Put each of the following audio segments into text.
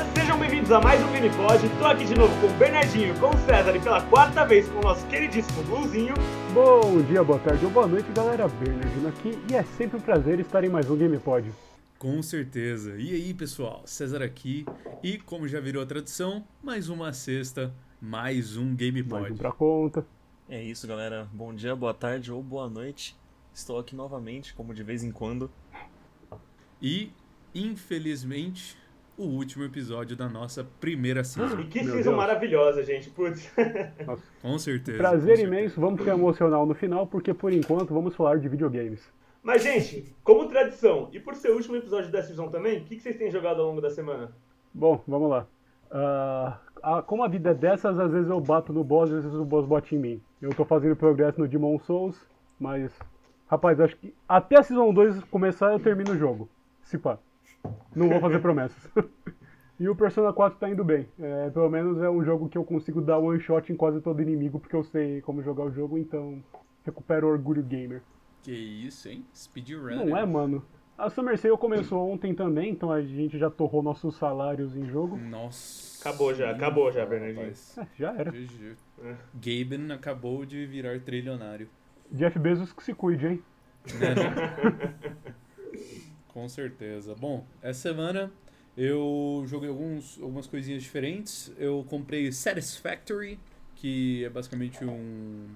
sejam bem-vindos a mais um Minipod. Tô aqui de novo com o Bernardinho, com o César e pela quarta vez com o nosso queridíssimo Bluzinho. Bom dia, boa tarde ou boa noite, galera. Bernardinho aqui e é sempre um prazer estar em mais um GamePod. Com certeza. E aí, pessoal? César aqui e, como já virou a tradição, mais uma sexta, mais um GamePod. Mais um pra conta. É isso, galera. Bom dia, boa tarde ou boa noite. Estou aqui novamente, como de vez em quando. E, infelizmente, o último episódio da nossa primeira season. E que Meu season Deus. maravilhosa, gente. Putz. Com certeza. Prazer com imenso, vamos ficar emocional no final, porque por enquanto vamos falar de videogames. Mas, gente, como tradição, e por ser o último episódio da season também, o que, que vocês têm jogado ao longo da semana? Bom, vamos lá. Ah, como a vida é dessas, às vezes eu bato no boss, às vezes o boss bate em mim. Eu tô fazendo progresso no Demon Souls, mas. Rapaz, acho que até a Season 2 começar eu termino o jogo. Se pá. Não vou fazer promessas. e o Persona 4 tá indo bem. É, pelo menos é um jogo que eu consigo dar one shot em quase todo inimigo, porque eu sei como jogar o jogo, então recupero o orgulho gamer. Que isso, hein? Speedrun. Não é, mano. A Summer Sale começou ontem também, então a gente já torrou nossos salários em jogo. Nossa. Acabou já, acabou já, Bernardinho. É, já era. GG. É. Gaben acabou de virar trilionário. Jeff Bezos que se cuide, hein? Né, não? Com certeza. Bom, essa semana eu joguei alguns, algumas coisinhas diferentes. Eu comprei Satisfactory, que é basicamente um,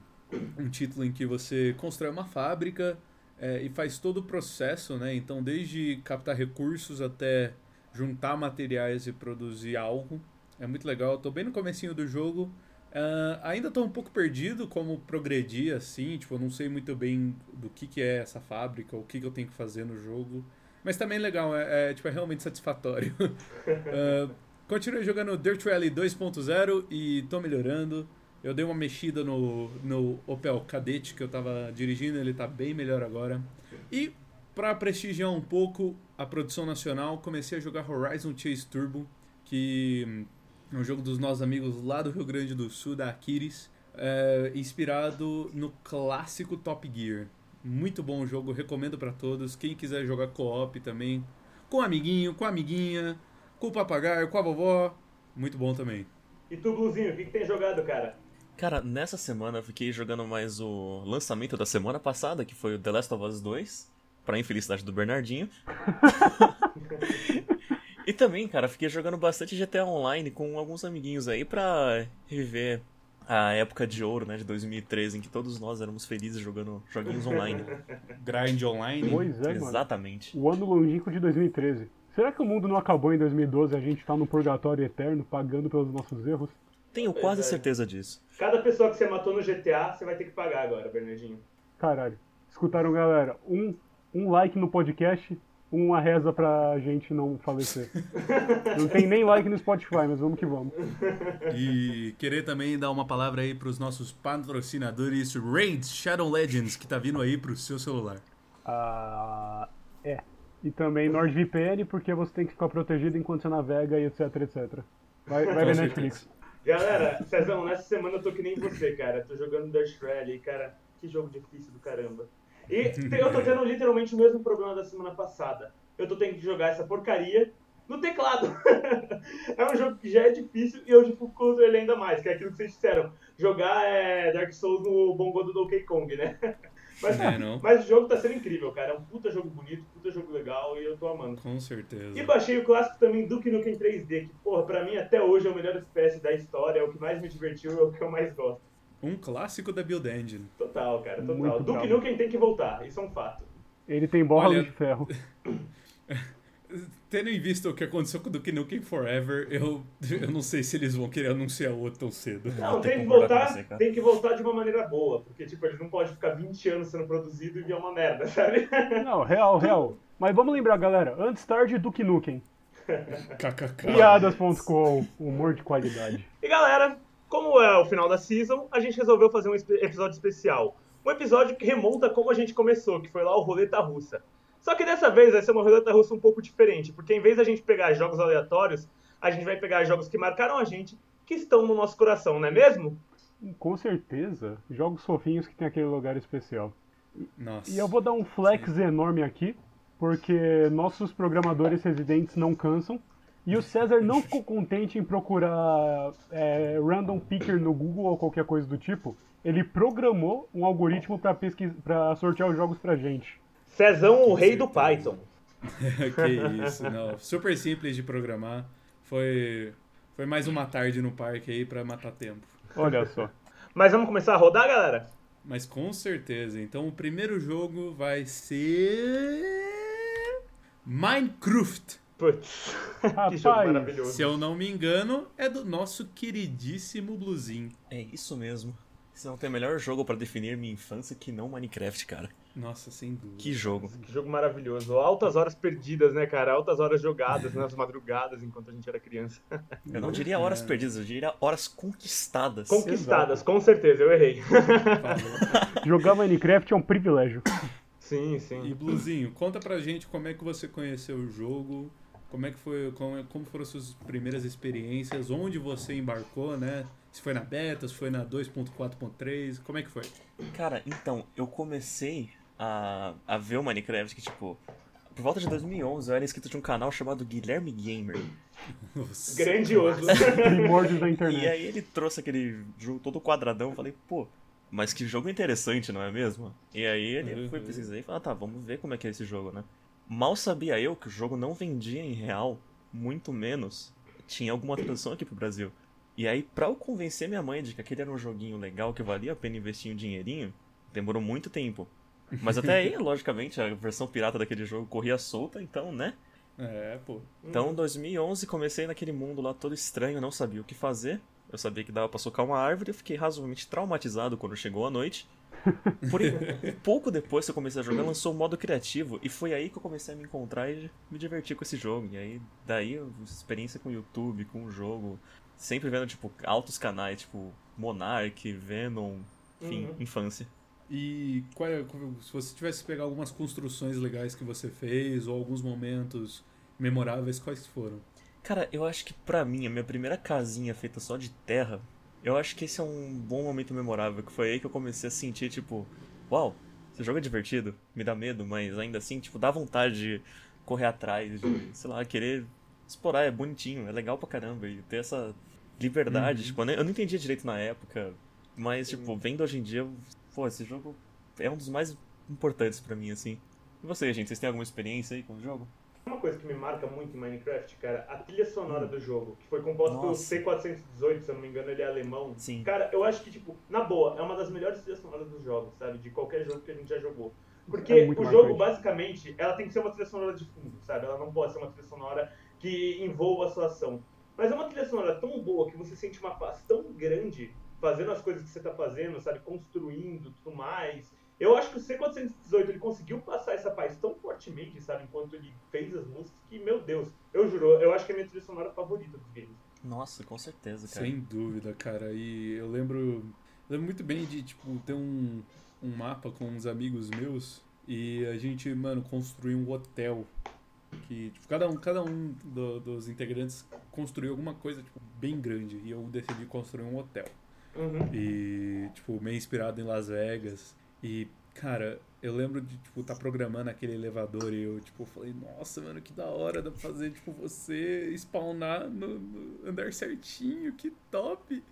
um título em que você constrói uma fábrica é, e faz todo o processo, né? Então, desde captar recursos até juntar materiais e produzir algo. É muito legal. Tô bem no comecinho do jogo. Ah, ainda tô um pouco perdido como progredir assim, tipo, eu não sei muito bem do que, que é essa fábrica, o que, que eu tenho que fazer no jogo. Mas também legal, é, é, tipo, é realmente satisfatório. Ah, continuei jogando Dirt Rally 2.0 e tô melhorando. Eu dei uma mexida no, no Opel Kadett que eu tava dirigindo, ele tá bem melhor agora. E para prestigiar um pouco a produção nacional, comecei a jogar Horizon Chase Turbo, que hum, é um jogo dos nossos amigos lá do Rio Grande do Sul, da Aquiles, é, inspirado no clássico Top Gear. Muito bom o jogo, recomendo para todos. Quem quiser jogar co-op também, com amiguinho, com amiguinha, com o papagaio, com a vovó, muito bom também. E tu, Bluzinho, o que, que tem jogado, cara? Cara, nessa semana eu fiquei jogando mais o lançamento da semana passada, que foi o The Last of Us 2, pra infelicidade do Bernardinho. e também, cara, fiquei jogando bastante GTA Online com alguns amiguinhos aí pra reviver a época de ouro, né, de 2013, em que todos nós éramos felizes jogando joguinhos online. Grind Online. Pois é, mano. Exatamente. O ano longínquo de 2013. Será que o mundo não acabou em 2012 e a gente tá no purgatório eterno, pagando pelos nossos erros? Tenho quase é. certeza disso. Cada pessoa que você matou no GTA, você vai ter que pagar agora, Bernardinho. Caralho. Escutaram, galera? Um, um like no podcast, uma reza pra gente não falecer. não tem nem like no Spotify, mas vamos que vamos. E querer também dar uma palavra aí pros nossos patrocinadores Raid Shadow Legends, que tá vindo aí pro seu celular. Ah, é. E também NordVPN, porque você tem que ficar protegido enquanto você navega e etc, etc. Vai, vai ver. Netflix. Galera, Cezão, nessa semana eu tô que nem você, cara. Tô jogando Dirt Rally, cara. Que jogo difícil do caramba. E eu tô tendo literalmente o mesmo problema da semana passada. Eu tô tendo que jogar essa porcaria no teclado. é um jogo que já é difícil e eu dificulto ele ainda mais, que é aquilo que vocês disseram. Jogar é, Dark Souls no bongo do Donkey Kong, né? Mas, É, não? mas o jogo tá sendo incrível, cara. É um puta jogo bonito, puta jogo legal e eu tô amando. Com certeza. E baixei o clássico também Duke Nukem 3D, que, porra, pra mim até hoje é o melhor FPS da história, é o que mais me divertiu, é o que eu mais gosto. Um clássico da Build Engine. Total, cara, total. Muito Duke bravo. Nukem tem que voltar, isso é um fato. Ele tem borra Olha- de ferro. Tendo em vista o que aconteceu com o Duke Nukem Forever, eu, eu não sei se eles vão querer anunciar outro tão cedo. Não, tem que voltar, você, tem que voltar de uma maneira boa, porque, tipo, ele não pode ficar 20 anos sendo produzido e virar uma merda, sabe? Não, real, real. Mas vamos lembrar, galera. Antes tarde, Duke Nukem. KKK. Piadas.com, humor de qualidade. E galera, como é o final da season, a gente resolveu fazer um episódio especial. Um episódio que remonta como a gente começou, que foi lá o Roleta Russa. Só que dessa vez vai ser uma roleta russa um pouco diferente, porque em vez da gente pegar jogos aleatórios, a gente vai pegar jogos que marcaram a gente, que estão no nosso coração, não é mesmo? Com certeza, jogos fofinhos que tem aquele lugar especial. Nossa. E eu vou dar um flex enorme aqui, porque nossos programadores residentes não cansam. E o César não ficou contente em procurar é, random picker no Google ou qualquer coisa do tipo. Ele programou um algoritmo para pesquis... Pra sortear os jogos pra gente. Cezão, o rei do. Python. que isso, não. Super simples de programar. Foi, foi mais uma tarde no parque aí pra matar tempo. Olha só. Mas vamos começar a rodar, galera? Mas com certeza. Então o primeiro jogo vai ser. Minecraft. Putz, que jogo maravilhoso. Se eu não me engano, é do nosso queridíssimo Bluzinho. É isso mesmo. Você não tem melhor jogo pra definir minha infância que não Minecraft, cara. Nossa, sem dúvida. Que jogo. Que jogo maravilhoso. Altas horas perdidas, né, cara? Altas horas jogadas nas madrugadas enquanto a gente era criança. Eu não diria horas perdidas, eu diria horas conquistadas. Conquistadas, com certeza, eu errei. Jogar Minecraft é um privilégio. Sim, E sim. Bluzinho, conta pra gente como é que você conheceu o jogo, como é que foi, como, como foram as suas primeiras experiências, onde você embarcou, né? Se foi na beta, se foi na 2.4.3, como é que foi? Cara, então, eu comecei a, a ver o Minecraft que, tipo, por volta de 2011 eu era inscrito de um canal chamado Guilherme Gamer. Nossa. Grandioso. Primórdios da E internet. aí ele trouxe aquele jogo todo quadradão, eu falei, pô, mas que jogo interessante, não é mesmo? E aí ele Uhum. foi pesquisar e falou, ah, tá, vamos ver como é que é esse jogo, né? Mal sabia eu que o jogo não vendia em real, muito menos tinha alguma tradução aqui pro Brasil. E aí, pra eu convencer minha mãe de que aquele era um joguinho legal, que valia a pena investir um dinheirinho, demorou muito tempo. Mas até aí, logicamente, a versão pirata daquele jogo corria solta, então, né? É, pô. Então, em 2011, comecei naquele mundo lá todo estranho, não sabia o que fazer. Eu sabia que dava pra socar uma árvore, eu fiquei razoavelmente traumatizado quando chegou a noite. Porém, um pouco depois que eu comecei a jogar, lançou o modo criativo, e foi aí que eu comecei a me encontrar e me divertir com esse jogo. E aí, daí, experiência com o YouTube, com o jogo, sempre vendo, tipo, altos canais, tipo, Monarch, Venom, enfim, Uhum. infância. E qual é- se você tivesse que pegar algumas construções legais que você fez, ou alguns momentos memoráveis, quais foram? Cara, eu acho que pra mim, a minha primeira casinha feita só de terra, eu acho que esse é um bom momento memorável, que foi aí que eu comecei a sentir, tipo, uau, esse jogo é divertido, me dá medo, mas ainda assim, tipo, dá vontade de correr atrás, de, sei lá, querer explorar, é bonitinho, é legal pra caramba, e ter essa liberdade, Uhum. tipo, eu não entendia direito na época, mas, tipo, vendo hoje em dia, pô, esse jogo é um dos mais importantes pra mim, assim. E vocês, gente, vocês têm alguma experiência aí com o jogo? Uma coisa que me marca muito em Minecraft, cara, a trilha sonora do jogo, que foi composta pelo Nossa. C418, se eu não me engano, ele é alemão. Sim. Cara, eu acho que, tipo, na boa, é uma das melhores trilhas sonoras dos jogos, sabe? De qualquer jogo que a gente já jogou. Porque É o jogo, marcante. basicamente, ela tem que ser uma trilha sonora de fundo, sabe? Ela não pode ser uma trilha sonora que envolva a sua ação. Mas é uma trilha sonora tão boa que você sente uma paz tão grande fazendo as coisas que você tá fazendo, sabe? Construindo, tudo mais. Eu acho que o C418 ele conseguiu passar essa paz tão fortemente, sabe? Enquanto ele fez as músicas, que, meu Deus, eu juro, eu acho que é a minha trilha sonora favorita dos games. Nossa, com certeza, cara. Sem dúvida, cara. E eu lembro, lembro muito bem de, tipo, ter um, um mapa com uns amigos meus e a gente, mano, construiu um hotel. Que, tipo, cada um, cada um do- dos integrantes construiu alguma coisa, tipo, bem grande. E eu decidi construir um hotel. Uhum. E, tipo, meio inspirado em Las Vegas. E, cara, eu lembro de, tipo, tá programando aquele elevador e eu, tipo, falei, nossa, mano, que da hora dá pra fazer, tipo, você spawnar no, no andar certinho, que top!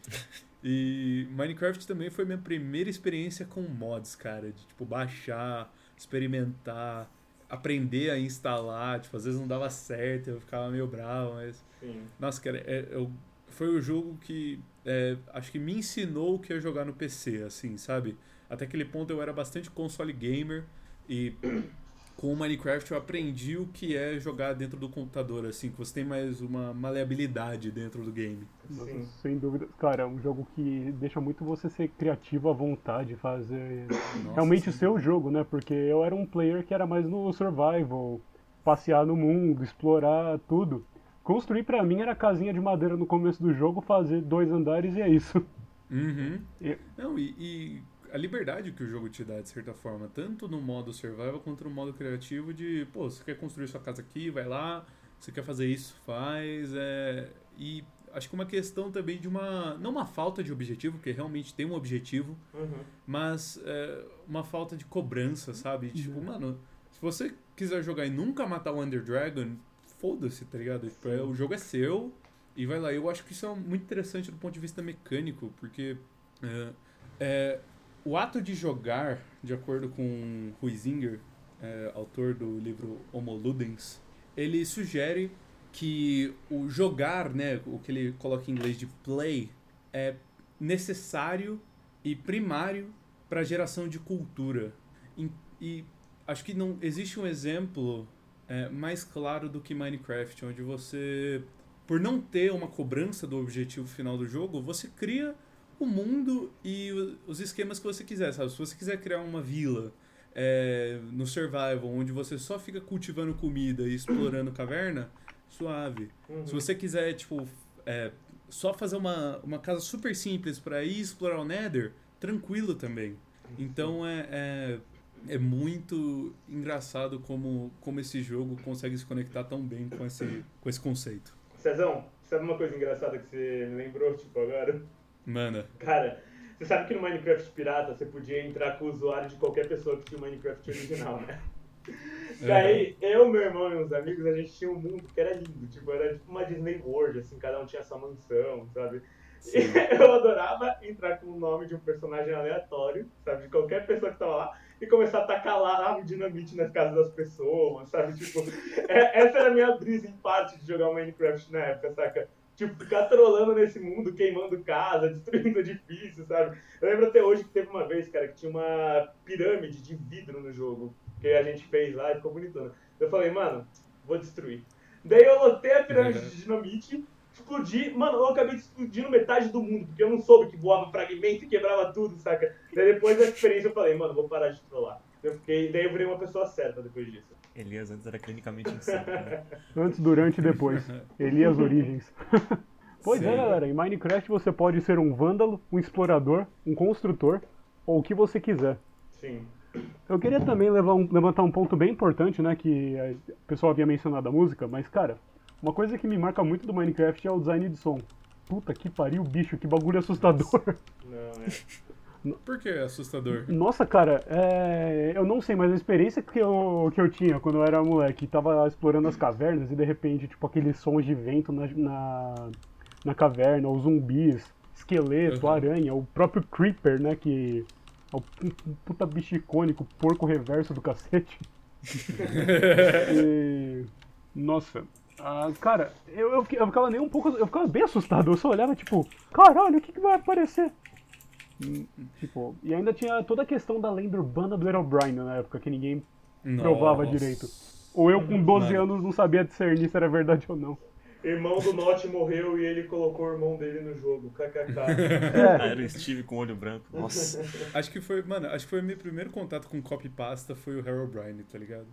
E Minecraft também foi minha primeira experiência com mods, cara, de, tipo, baixar, experimentar, aprender a instalar, tipo, às vezes não dava certo, eu ficava meio bravo, mas Sim. nossa, cara, é, eu, foi o jogo que é, acho que me ensinou o que é jogar no PC, assim, sabe? Até aquele ponto eu era bastante console gamer e com o Minecraft eu aprendi o que é jogar dentro do computador, assim, que você tem mais uma maleabilidade dentro do game. Sim. Sem dúvida. Cara, é um jogo que deixa muito você ser criativo à vontade, fazer Nossa, realmente o sim. seu jogo, né? Porque eu era um player que era mais no survival, passear no mundo, explorar tudo. Construir pra mim era casinha de madeira no começo do jogo, fazer dois andares e é isso. Uhum. E- Não, e, e a liberdade que o jogo te dá, de certa forma, tanto no modo survival quanto no modo criativo, de, pô, você quer construir sua casa aqui, vai lá, você quer fazer isso, faz. É... E acho que uma questão também de uma. Não uma falta de objetivo, porque realmente tem um objetivo, Uhum. mas é, uma falta de cobrança, sabe? Tipo, mano, se você quiser jogar e nunca matar o Ender Dragon, foda-se, tá ligado? Tipo, é, o jogo é seu e vai lá. Eu acho que isso é muito interessante do ponto de vista mecânico, porque é, é, o ato de jogar, de acordo com Huizinger, é, autor do livro Homo Ludens, ele sugere que o jogar, né, o que ele coloca em inglês de play, é necessário e primário para a geração de cultura. E, e, acho que não existe um exemplo é, mais claro do que Minecraft, onde você, por não ter uma cobrança do objetivo final do jogo, você cria o mundo e os esquemas que você quiser, sabe? Se você quiser criar uma vila é, no survival, onde você só fica cultivando comida e explorando caverna, suave. Uhum. Se você quiser, tipo, é, só fazer uma, uma casa super simples para ir explorar o Nether, tranquilo também. Então é, é, é, muito engraçado como, como esse jogo consegue se conectar tão bem com esse, com esse conceito. Cezão, sabe uma coisa engraçada que você lembrou, tipo, agora? Manda. Cara, você sabe que no Minecraft Pirata você podia entrar com o usuário de qualquer pessoa que tinha o Minecraft original, né? Daí, é. eu, meu irmão e uns amigos, a gente tinha um mundo que era lindo, tipo, era tipo uma Disney World, assim, cada um tinha sua mansão, sabe? E eu adorava entrar com o nome de um personagem aleatório, sabe? De qualquer pessoa que tava lá, e começar a tacar lá dinamite nas casas das pessoas, sabe? Tipo, é, essa era a minha brisa em parte de jogar Minecraft na época, saca? Tipo, ficar trolando nesse mundo, queimando casa, destruindo edifícios, sabe? Eu lembro até hoje que teve uma vez, cara, que tinha uma pirâmide de vidro no jogo que a gente fez lá e ficou bonitona. Eu falei, mano, vou destruir. Daí eu lotei a pirâmide uhum. de dinamite, explodi, mano, eu acabei explodindo metade do mundo, porque eu não soube que voava fragmento e quebrava tudo, saca? Daí depois da experiência eu falei, mano, vou parar de trollar. Eu fiquei, daí eu virei uma pessoa certa depois disso. Elias antes era clinicamente insano, né? Antes, durante e depois. Elias Origens. pois é, Sim. é, galera, em Minecraft você pode ser um vândalo, um explorador, um construtor, ou o que você quiser. Sim. Eu queria também um, levantar um ponto bem importante, né? Que o pessoal havia mencionado a música, mas, cara, uma coisa que me marca muito do Minecraft é o design de som. Puta que pariu, bicho, que bagulho assustador. Não, é. Por que assustador? Nossa, cara, é... eu não sei, mas a experiência que eu, que eu tinha quando eu era moleque, tava explorando as cavernas e de repente, tipo, aqueles sons de vento na, na, na caverna, os zumbis, esqueleto, uhum. aranha, o próprio Creeper, né, que é o puta bicho icônico, porco reverso do cacete. e... Nossa. Ah, cara, eu, eu, eu, ficava nem um pouco. Eu ficava bem assustado. Eu só olhava, tipo, caralho, o que, que vai aparecer? Hum, tipo, e ainda tinha toda a questão da lenda urbana do Herobrine na época, que ninguém Nossa. provava direito. Ou eu com 12 Mano. anos não sabia discernir se era verdade ou não irmão do Notch morreu e ele colocou o irmão dele no jogo. KKK. É. Era o Steve com olho branco. Nossa. Acho que foi, mano, acho que foi o meu primeiro contato com copy pasta foi o Harold Bryan, tá ligado?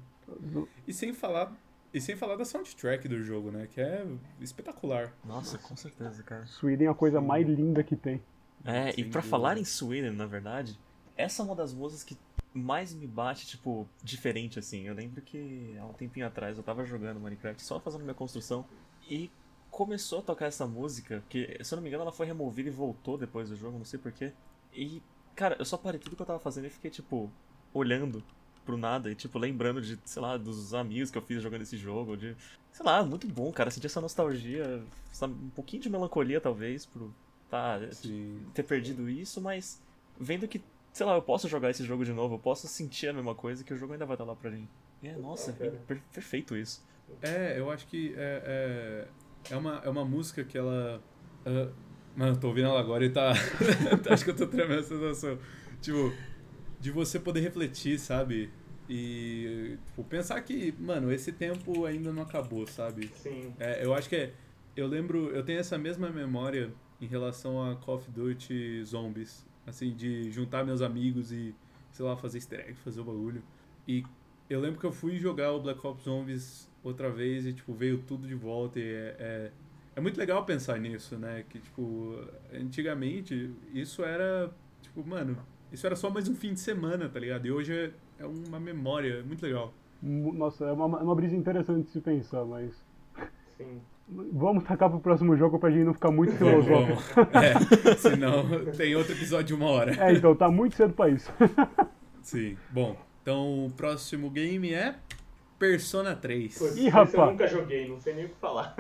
E sem falar e sem falar da soundtrack do jogo, né? Que é espetacular. Nossa, com certeza, cara. Sweden é a coisa mais linda que tem. É, Sem e pra falar em Sweden, na verdade, essa é uma das músicas que mais me bate, tipo, diferente, assim. Eu lembro que há um tempinho atrás eu tava jogando Minecraft só fazendo minha construção. E começou a tocar essa música, que se eu não me engano ela foi removida e voltou depois do jogo, não sei porquê. E, cara, eu só parei tudo que eu tava fazendo e fiquei, tipo, olhando pro nada e, tipo, lembrando de, sei lá, dos amigos que eu fiz jogando esse jogo, de. Sei lá, muito bom, cara. Sentir essa nostalgia, um pouquinho de melancolia, talvez, por tá, ter perdido isso, mas vendo que, sei lá, eu posso jogar esse jogo de novo, eu posso sentir a mesma coisa, que o jogo ainda vai estar lá pra mim. E é, nossa, é perfeito isso. É, eu acho que é, é, é, uma, é uma música que ela. Uh, mano, tô ouvindo ela agora e tá. acho que eu tô tremendo essa sensação. Tipo, de você poder refletir, sabe? E tipo, pensar que, mano, esse tempo ainda não acabou, sabe? Sim. É, eu acho que é. Eu lembro, eu tenho essa mesma memória em relação a Call of Duty Zombies. Assim, de juntar meus amigos e, sei lá, fazer easter egg, fazer o bagulho. E eu lembro que eu fui jogar o Black Ops Zombies outra vez e, tipo, veio tudo de volta e é, é, é muito legal pensar nisso, né? Que, tipo, antigamente isso era, tipo, mano, isso era só mais um fim de semana, tá ligado? E hoje é, é uma memória, é muito legal. Nossa, é uma, é uma brisa interessante de se pensar, mas... Sim. Vamos tacar pro próximo jogo pra gente não ficar muito filosófico. é, senão tem outro episódio de uma hora. É, então tá muito cedo pra isso. Sim. Bom, então o próximo game é Persona 3. Putz, Ih, rapaz. eu nunca joguei, não sei nem o que falar.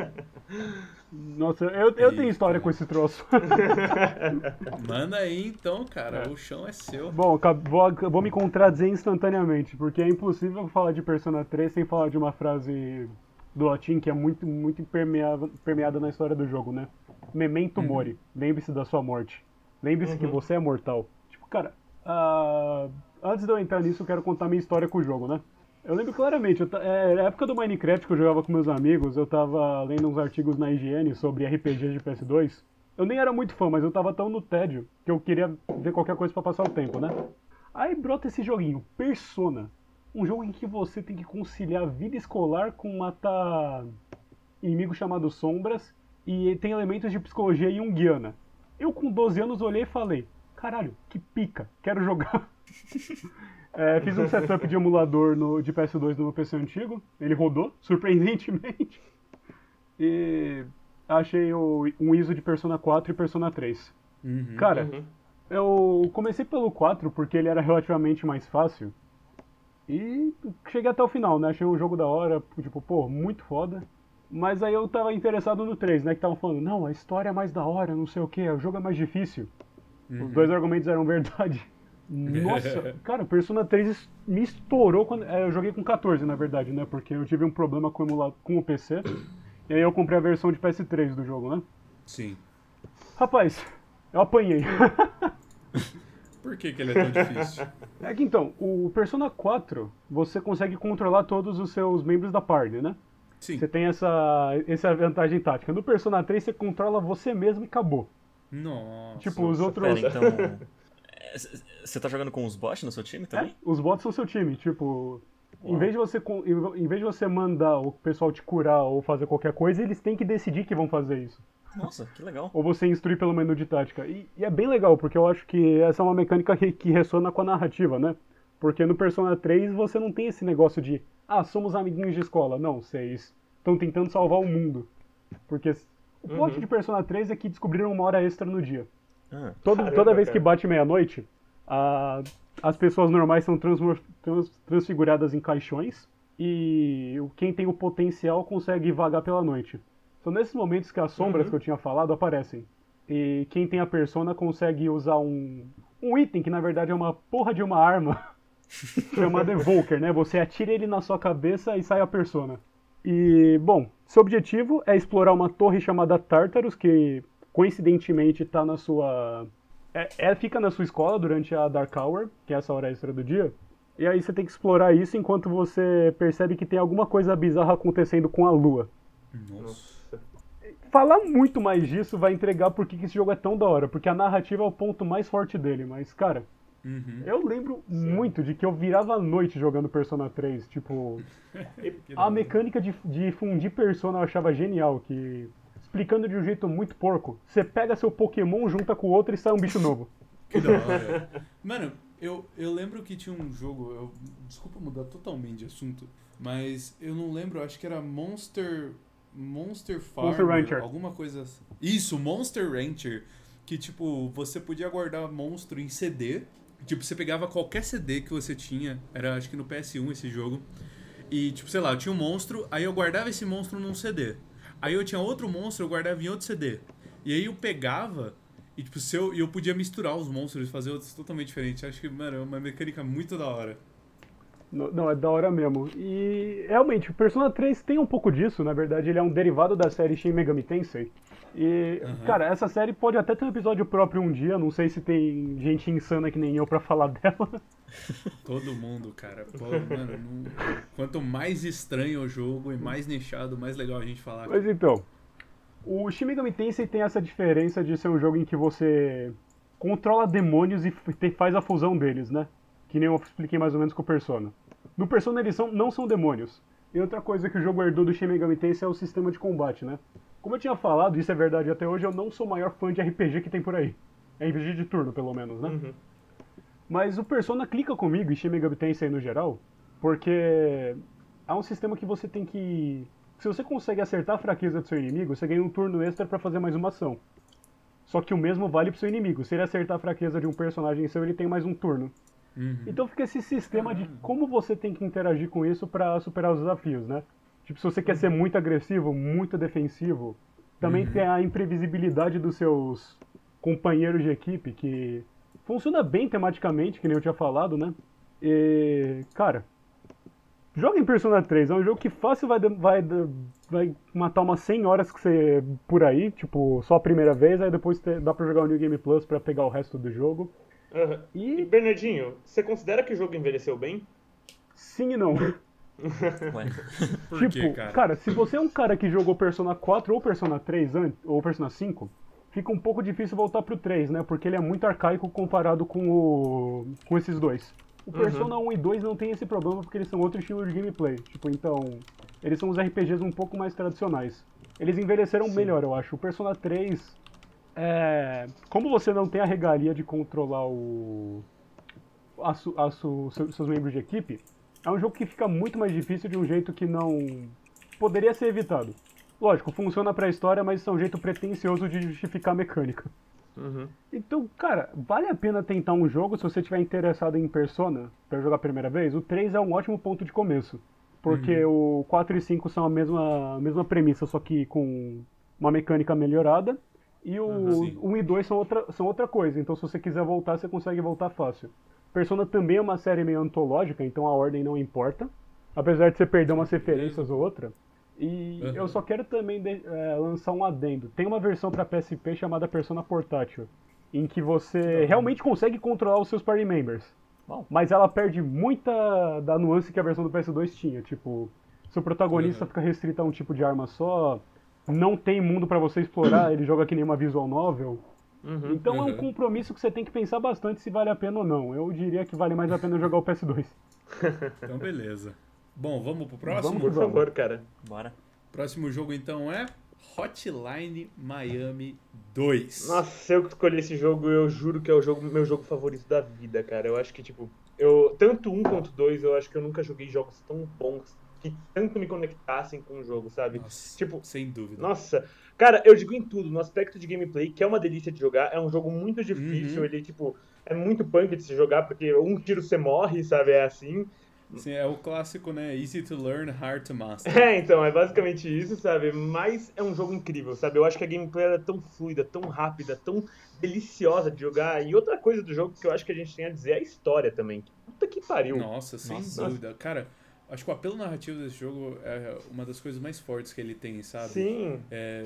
Nossa, eu, eu tenho história com esse troço. Manda aí então, cara. O chão é seu. Bom, vou, vou me contradizer instantaneamente, porque é impossível falar de Persona 3 sem falar de uma frase do latim que é muito, muito permeada, permeada na história do jogo, né? Memento mori. Lembre-se da sua morte. Lembre-se que você é mortal. Tipo, cara, ah, antes de eu entrar nisso, eu quero contar minha história com o jogo, né? Eu lembro claramente, eu é, na época do Minecraft que eu jogava com meus amigos, eu tava lendo uns artigos na IGN sobre RPGs de PS2. Eu nem era muito fã, mas eu tava tão no tédio que eu queria ver qualquer coisa pra passar o tempo, né? Aí brota esse joguinho, Persona. Um jogo em que você tem que conciliar vida escolar com matar inimigo chamado Sombras e tem elementos de psicologia junguiana. Eu com 12 anos olhei e falei, caralho, que pica, quero jogar. É, fiz um setup de emulador no, de PS2 no meu PC antigo, ele rodou, surpreendentemente. E achei o, um ISO de Persona 4 e Persona 3. Uhum. Cara, Uhum. eu comecei pelo 4 porque ele era relativamente mais fácil. E cheguei até o final, né? Achei um jogo da hora, tipo, pô, muito foda. Mas aí eu tava interessado no 3, né? Que estavam falando, não, a história é mais da hora, não sei o que, o jogo é mais difícil. Os dois argumentos eram verdade. Nossa, cara, o Persona 3 me estourou quando. é, eu joguei com 14, na verdade, né? Porque eu tive um problema com o, com o PC. E aí eu comprei a versão de PS3 do jogo, né? Sim. Rapaz, eu apanhei. Por que, que ele é tão difícil? É que então, o Persona 4, você consegue controlar todos os seus membros da party, né? Sim. Você tem essa, essa vantagem tática. No Persona 3, você controla você mesmo e acabou. Nossa. Tipo, os outros. Pera, então. é, Você tá jogando com os bots no seu time É, também? os bots são seu time. Tipo, em vez, de você, em vez de você mandar o pessoal te curar ou fazer qualquer coisa, eles têm que decidir que vão fazer isso. Nossa, que legal. Ou você instruir pelo menu de tática. E, e é bem legal, porque eu acho que essa é uma mecânica que, que ressona com a narrativa, né? Porque no Persona 3 você não tem esse negócio de, ah, somos amiguinhos de escola. Não, vocês estão tentando salvar o mundo. Porque o plot Uhum. de Persona 3 é que descobriram uma hora extra no dia. Ah, Todo, Caramba, toda vez cara. que bate meia-noite, as pessoas normais são transmor- trans- transfiguradas em caixões e o- quem tem o potencial consegue vagar pela noite. São nesses momentos que as sombras Uhum. que eu tinha falado aparecem. E quem tem a persona consegue usar um, um item que na verdade é uma porra de uma arma chamada Evoker, né? Você atira ele na sua cabeça e sai a persona. E, bom, seu objetivo é explorar uma torre chamada Tartarus, que coincidentemente está na sua. É, é- fica na sua escola durante a Dark Hour, que é essa hora extra do dia. E aí você tem que explorar isso enquanto você percebe que tem alguma coisa bizarra acontecendo com a lua. Nossa. Falar muito mais disso vai entregar por que esse jogo é tão da hora, porque a narrativa é o ponto mais forte dele, mas, cara, Uhum. eu lembro muito de que eu virava a noite jogando Persona 3, tipo, a mecânica de, de fundir Persona eu achava genial, que, explicando de um jeito muito porco, você pega seu Pokémon, junta com o outro e sai um bicho novo. Que da hora. Mano, eu, eu lembro que tinha um jogo. Eu, desculpa mudar totalmente de assunto, mas eu não lembro, acho que era Monster. Monster Farm. Monster Rancher. Alguma coisa assim. Isso, Monster Rancher. Que tipo, você podia guardar monstro em CD. Tipo, você pegava qualquer CD que você tinha. Era acho que no PS1 esse jogo. E, tipo, sei lá, eu tinha um monstro, aí eu guardava esse monstro num CD. Aí eu tinha outro monstro, eu guardava em outro CD. E aí eu pegava e, tipo, se eu, e eu podia misturar os monstros e fazer outros totalmente diferentes. Acho que, mano, é uma mecânica muito da hora. Não, é da hora mesmo. E realmente, o Persona 3 tem um pouco disso, na verdade, ele é um derivado da série Shin Megami Tensei. E, Aham. cara, essa série pode até ter um episódio próprio um dia, não sei se tem gente insana que nem eu pra falar dela. Todo mundo, cara. Pô, mano, não- quanto mais estranho o jogo e mais nichado, mais legal a gente falar. Mas então, o Shin Megami Tensei tem essa diferença de ser um jogo em que você controla demônios e faz a fusão deles, né? Que nem eu expliquei mais ou menos com o Persona. No Persona eles são, não são demônios. E outra coisa que o jogo herdou do Shin Megami Tensei é o sistema de combate, né? Como eu tinha falado, isso é verdade até hoje, eu não sou o maior fã de RPG que tem por aí. RPG de turno, pelo menos, né? Uhum. Mas o Persona clica comigo e Shin Megami Tensei no geral, porque há um sistema que você tem que... Se você consegue acertar a fraqueza do seu inimigo, você ganha um turno extra pra fazer mais uma ação. Só que o mesmo vale pro seu inimigo. Se ele acertar a fraqueza de um personagem seu, ele tem mais um turno. Uhum. Então fica esse sistema de como você tem que interagir com isso pra superar os desafios, né? Tipo, se você quer ser muito agressivo, muito defensivo, também tem a imprevisibilidade dos seus companheiros de equipe, que funciona bem tematicamente, que nem eu tinha falado, né? E, cara, joga em Persona 3, é um jogo que fácil vai, vai, vai matar umas 100 horas que você por aí, tipo, só a primeira vez, aí depois dá pra jogar o New Game Plus pra pegar o resto do jogo. E, E Bernardinho, você considera que o jogo envelheceu bem? sim e não. Ué. Por tipo, quê, cara? se você é um cara que jogou Persona 4 ou Persona 3 antes, ou Persona 5, fica um pouco difícil voltar pro 3, né? Porque ele é muito arcaico comparado com o com esses dois. O Uhum. Persona 1 e 2 não tem esse problema porque eles são outro estilo de gameplay. Tipo, então, eles são os RPGs um pouco mais tradicionais. Eles envelheceram melhor, eu acho. O Persona 3 é, como você não tem a regalia de controlar o a su- a su- seus seus membros de equipe, é um jogo que fica muito mais difícil de um jeito que não poderia ser evitado. Lógico, funciona pra história, mas isso é um jeito pretensioso de justificar a mecânica. Uhum. Então, cara, vale a pena tentar um jogo se você estiver interessado em Persona pra jogar a primeira vez. O 3 é um ótimo ponto de começo. Porque o 4 e 5 são a mesma, a mesma premissa, só que com uma mecânica melhorada. E o sim. 1 e 2 são outra, são outra coisa. Então, se você quiser voltar, você consegue voltar fácil. Persona também é uma série meio antológica, então a ordem não importa. Apesar de você perder umas referências ou outra. E Uhum. eu só quero também de- é, lançar um adendo. Tem uma versão para PSP chamada Persona Portátil, em que você realmente consegue controlar os seus party members. Bom. Mas ela perde muita da nuance que a versão do PS2 tinha. Tipo, seu protagonista Uhum. fica restrito a um tipo de arma só, não tem mundo para você explorar, ele joga que nem uma visual novel. Uhum. Então é um Uhum. compromisso que você tem que pensar bastante se vale a pena ou não. Eu diria que vale mais a pena jogar o PS2. Então, beleza. Bom, vamos pro próximo? Vamos Por Vamos. favor, cara. Bora. Próximo jogo, então, é Hotline Miami 2. Nossa, eu que escolhi esse jogo, eu juro que é o jogo, meu jogo favorito da vida, cara. Eu acho que, tipo, eu tanto um quanto dois, eu acho que eu nunca joguei jogos tão bons que tanto me conectassem com o jogo, sabe? Nossa, Tipo, sem dúvida. Nossa, cara, eu digo em tudo, no aspecto de gameplay, que é uma delícia de jogar, é um jogo muito difícil, Uhum. ele, tipo, é muito punk de se jogar, porque um tiro você morre, sabe? É assim. Assim, é o clássico, né? Easy to learn, hard to master. É, então, é basicamente isso, sabe? Mas é um jogo incrível, sabe? Eu acho que a gameplay ela é tão fluida, tão rápida, tão deliciosa de jogar. E outra coisa do jogo que eu acho que a gente tem a dizer é a história também. Puta que pariu. Nossa, sem Nossa. dúvida. Cara, acho que o apelo narrativo desse jogo é uma das coisas mais fortes que ele tem, sabe? Sim. É,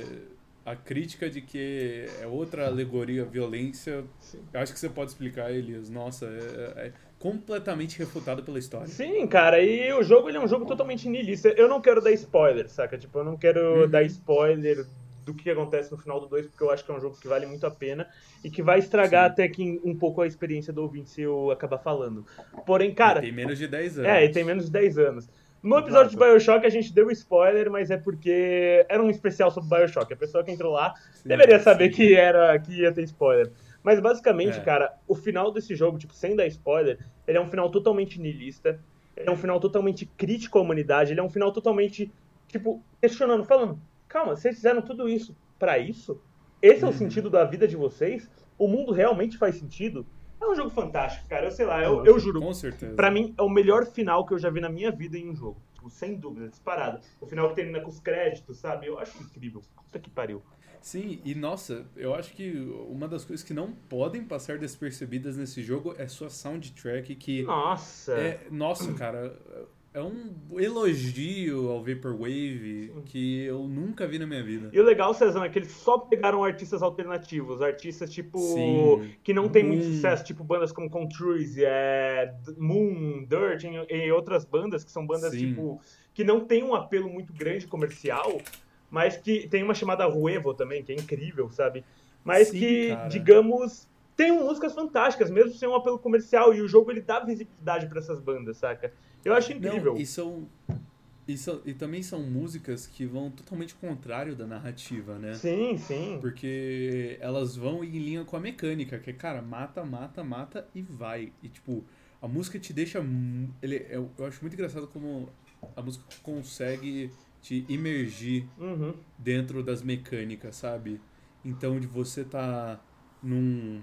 a crítica de que é outra alegoria à violência, Sim. eu acho que você pode explicar, Elias. Nossa, é, é completamente refutado pela história. Sim, cara, e o jogo ele é um jogo totalmente niilista. Eu não quero dar spoiler, saca? Tipo, eu não quero Uhum. dar spoiler do que acontece no final do 2, porque eu acho que é um jogo que vale muito a pena e que vai estragar Sim. até que um pouco a experiência do ouvinte se eu acabar falando. Porém, cara, tem menos de 10 anos. é, e tem menos de 10 anos. No episódio de Exato. Bioshock a gente deu spoiler, mas é porque era um especial sobre Bioshock. A pessoa que entrou lá Sim, deveria saber sim. que era que ia ter spoiler. Mas basicamente, É. cara, o final desse jogo, tipo, sem dar spoiler, ele é um final totalmente niilista. Ele é um final totalmente crítico à humanidade. Ele é um final totalmente, tipo, questionando, falando: calma, vocês fizeram tudo isso pra isso? Esse é o Uhum. sentido da vida de vocês? O mundo realmente faz sentido? É um jogo fantástico, cara. Eu sei lá, eu, eu juro. Com certeza. Pra mim, é o melhor final que eu já vi na minha vida em um jogo. Tipo, sem dúvida, disparado. O final que termina com os créditos, sabe? Eu acho incrível. Puta que pariu. Sim, e nossa, eu acho que uma das coisas que não podem passar despercebidas nesse jogo é sua soundtrack, que Nossa. é, nossa, cara, é um elogio ao Vaporwave que eu nunca vi na minha vida. E o legal, Cezão, é que eles só pegaram artistas alternativos, artistas tipo. Sim. que não tem muito sucesso, tipo bandas como Contruise, é, Moon, Dirt e, outras bandas que são bandas Sim. tipo. que não tem um apelo muito grande comercial, mas que tem uma chamada Ruevo também, que é incrível, sabe? Mas que, cara. digamos. Tem músicas fantásticas, mesmo sem um apelo comercial, e o jogo ele dá visibilidade pra essas bandas, saca? Eu acho incrível. Não, e são. E, são- e também são músicas que vão totalmente contrário da narrativa, né? Sim, sim. Porque elas vão em linha com a mecânica, que é, cara, mata, mata, mata e vai. E, tipo, a música te deixa. Ele, eu, eu acho muito engraçado como a música consegue te imergir Uhum. dentro das mecânicas, sabe? Então, de você tá num.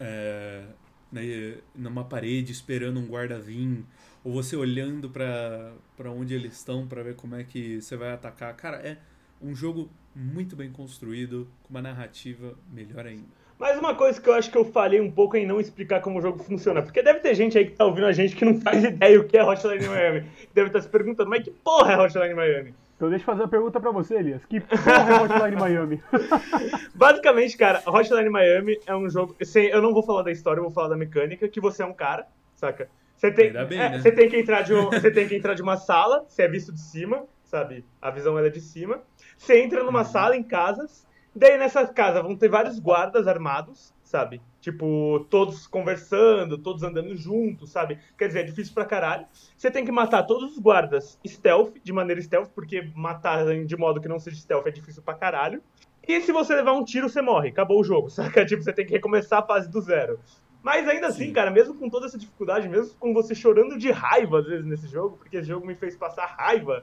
é, né, numa parede esperando um guarda vir, ou você olhando para onde eles estão para ver como é que você vai atacar. Cara, é um jogo muito bem construído, com uma narrativa melhor ainda. Mas uma coisa que eu acho que eu falhei um pouco em não explicar como o jogo funciona, porque deve ter gente aí que tá ouvindo a gente que não faz ideia o que é Hotline Miami. Deve estar tá se perguntando, mas que porra é Hotline Miami? Então deixa eu fazer uma pergunta pra você, Elias. Que porra é Hotline Miami? Basicamente, cara, Hotline Miami é um jogo. Eu não vou falar da história, eu vou falar da mecânica, que você é um cara, saca? Você tem, bem, é, né? você tem, que, entrar de um, você tem que entrar de uma sala, você é visto de cima, sabe? A visão é de cima. Você entra numa uhum. sala em casas Daí nessa casa vão ter vários guardas armados, sabe? Tipo, todos conversando, todos andando juntos, sabe? Quer dizer, é difícil pra caralho. Você tem que matar todos os guardas stealth, de maneira stealth, porque matar de modo que não seja stealth é difícil pra caralho. E se você levar um tiro, você morre. Acabou o jogo, saca? Tipo, você tem que recomeçar a fase do zero. Mas ainda assim, Sim. cara, mesmo com toda essa dificuldade, mesmo com você chorando de raiva às vezes nesse jogo, porque esse jogo me fez passar raiva,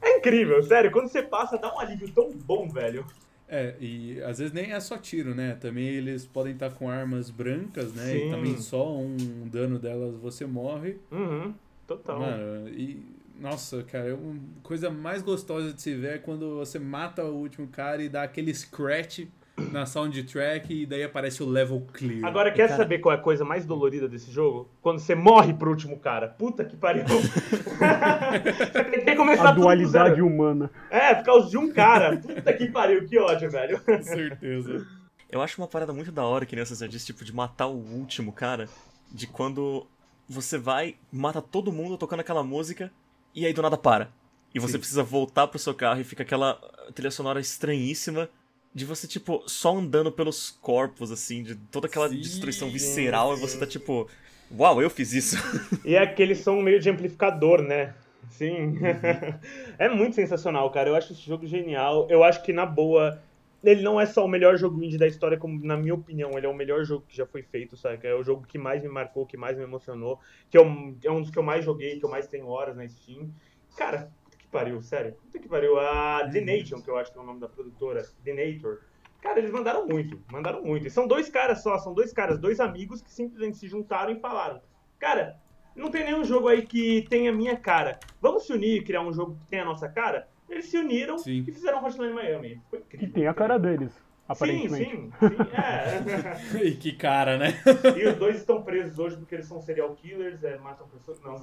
é incrível, sério. Quando você passa, dá um alívio tão bom, velho. É, e às vezes nem é só tiro, né? Também eles podem estar com armas brancas, né? Sim. E também só um dano delas você morre. Uhum, total. Mano, e. Nossa, cara, a coisa mais gostosa de se ver é quando você mata o último cara e dá aquele scratch na soundtrack e daí aparece o level clear. Agora, quer cara... saber qual é a coisa mais dolorida desse jogo? Quando você morre pro último cara. Puta que pariu. você tem que começar A dualidade humana. É, por causa de um cara. Puta que pariu, que ódio, velho. Com certeza. Eu acho uma parada muito da hora que nessa disse, tipo, de matar o último cara. De quando você vai, mata todo mundo tocando aquela música e aí do nada para. E você Sim. precisa voltar pro seu carro e fica aquela trilha sonora estranhíssima de você, tipo, só andando pelos corpos, assim, de toda aquela sim, destruição visceral, e você tá tipo, uau, eu fiz isso. E é aquele som meio de amplificador, né? Sim. Uhum. é muito sensacional, cara. Eu acho esse jogo genial. Eu acho que, na boa, ele não é só o melhor jogo indie da história, como na minha opinião, ele é o melhor jogo que já foi feito, sabe? É o jogo que mais me marcou, que mais me emocionou, que é um, é um dos que eu mais joguei, que eu mais tenho horas na Steam. Cara, pariu, sério. Puta que pariu. A The Nation, que eu acho que é o nome da produtora, The Nator. Cara, eles mandaram muito, mandaram muito. E são dois caras só, são dois caras, dois amigos que simplesmente se juntaram e falaram: Cara, não tem nenhum jogo aí que tenha minha cara. Vamos se unir e criar um jogo que tenha a nossa cara? Eles se uniram Sim. e fizeram Hotline Miami. Foi incrível. Que tem a cara deles aparentemente. Sim, sim, sim é. e que cara, né? E os dois estão presos hoje porque eles são serial killers, é, matam pessoas. Não,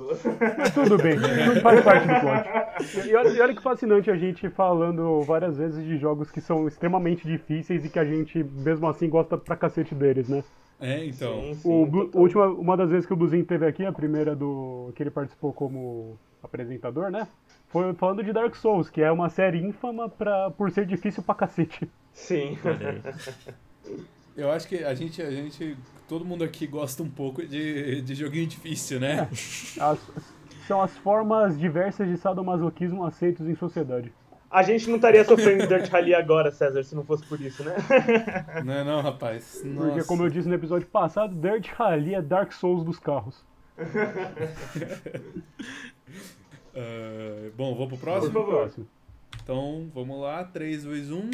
Mas tudo bem, tudo faz parte do plot. E olha, e olha que fascinante a gente falando várias vezes de jogos que são extremamente difíceis e que a gente, mesmo assim, gosta pra cacete deles, né? É, então. Sim, sim, o, Blue, última, uma das vezes que o Bluzinho teve aqui, a primeira do que ele participou como apresentador, né? Foi falando de Dark Souls, que é uma série ínfama pra, por ser difícil pra cacete. Sim. Eu acho que a gente, a gente, todo mundo aqui gosta um pouco de, de joguinho difícil, né? É. As, são as formas diversas de sadomasoquismo aceitos em sociedade. A gente não estaria sofrendo Dirt Rally agora, César, se não fosse por isso, né? Não, não, rapaz. Nossa. Porque, como eu disse no episódio passado, Dirt Rally é Dark Souls dos carros. uh, bom, vou pro próximo? Por favor. Então, vamos lá. 3, 2, 1.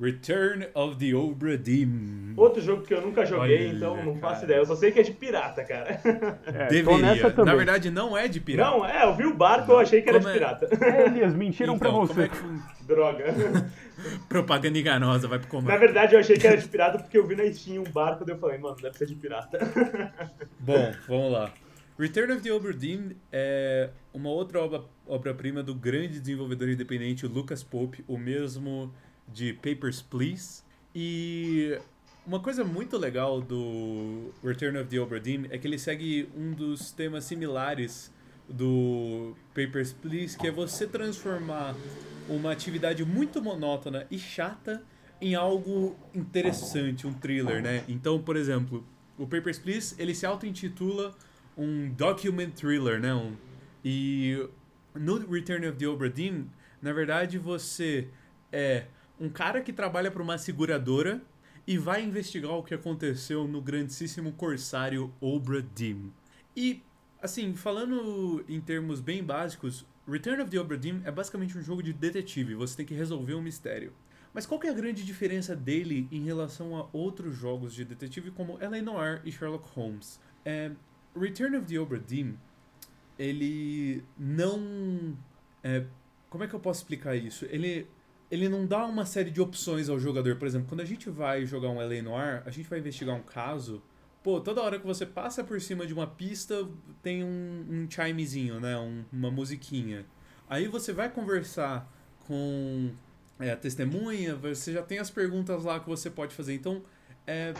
Return of the Obra Dinn. Outro jogo que eu nunca joguei, Olha, então não faço ideia. Eu só sei que é de pirata, cara. É, Deveria. Na verdade, não é de pirata. Não, é, eu vi o barco, eu achei que era Como de é? pirata. É, Elias, mentiram então, pra você. É que... Droga. Propaganda enganosa, vai pro comando. Na verdade, eu achei que era de pirata porque eu vi na Steam um barco, daí eu falei, mano, deve ser de pirata. Bom, vamos lá. Return of the Obra Dinn é uma outra obra-prima do grande desenvolvedor independente Lucas Pope, o mesmo de Papers, Please. E uma coisa muito legal do Return of the Obra Dinn é que ele segue um dos temas similares do Papers, Please, que é você transformar uma atividade muito monótona e chata em algo interessante, um thriller, né? Então, por exemplo, o Papers, Please, ele se auto-intitula um document thriller, né? Um, e no Return of the Obra Dinn, na verdade, você é um cara que trabalha para uma seguradora e vai investigar o que aconteceu no grandíssimo corsário Obra Dinn. E, assim, falando em termos bem básicos, Return of the Obra Dinn é basicamente um jogo de detetive, você tem que resolver um mistério. Mas qual que é a grande diferença dele em relação a outros jogos de detetive como L.A. Noir e Sherlock Holmes? É, Return of the Obra Dinn, ele não... É, como é que eu posso explicar isso? Ele, ele não dá uma série de opções ao jogador. Por exemplo, quando a gente vai jogar um L.A. Noir, a gente vai investigar um caso... Pô, toda hora que você passa por cima de uma pista, tem um, um chimezinho, né? Um, uma musiquinha. Aí você vai conversar com é, a testemunha, você já tem as perguntas lá que você pode fazer. Então, é,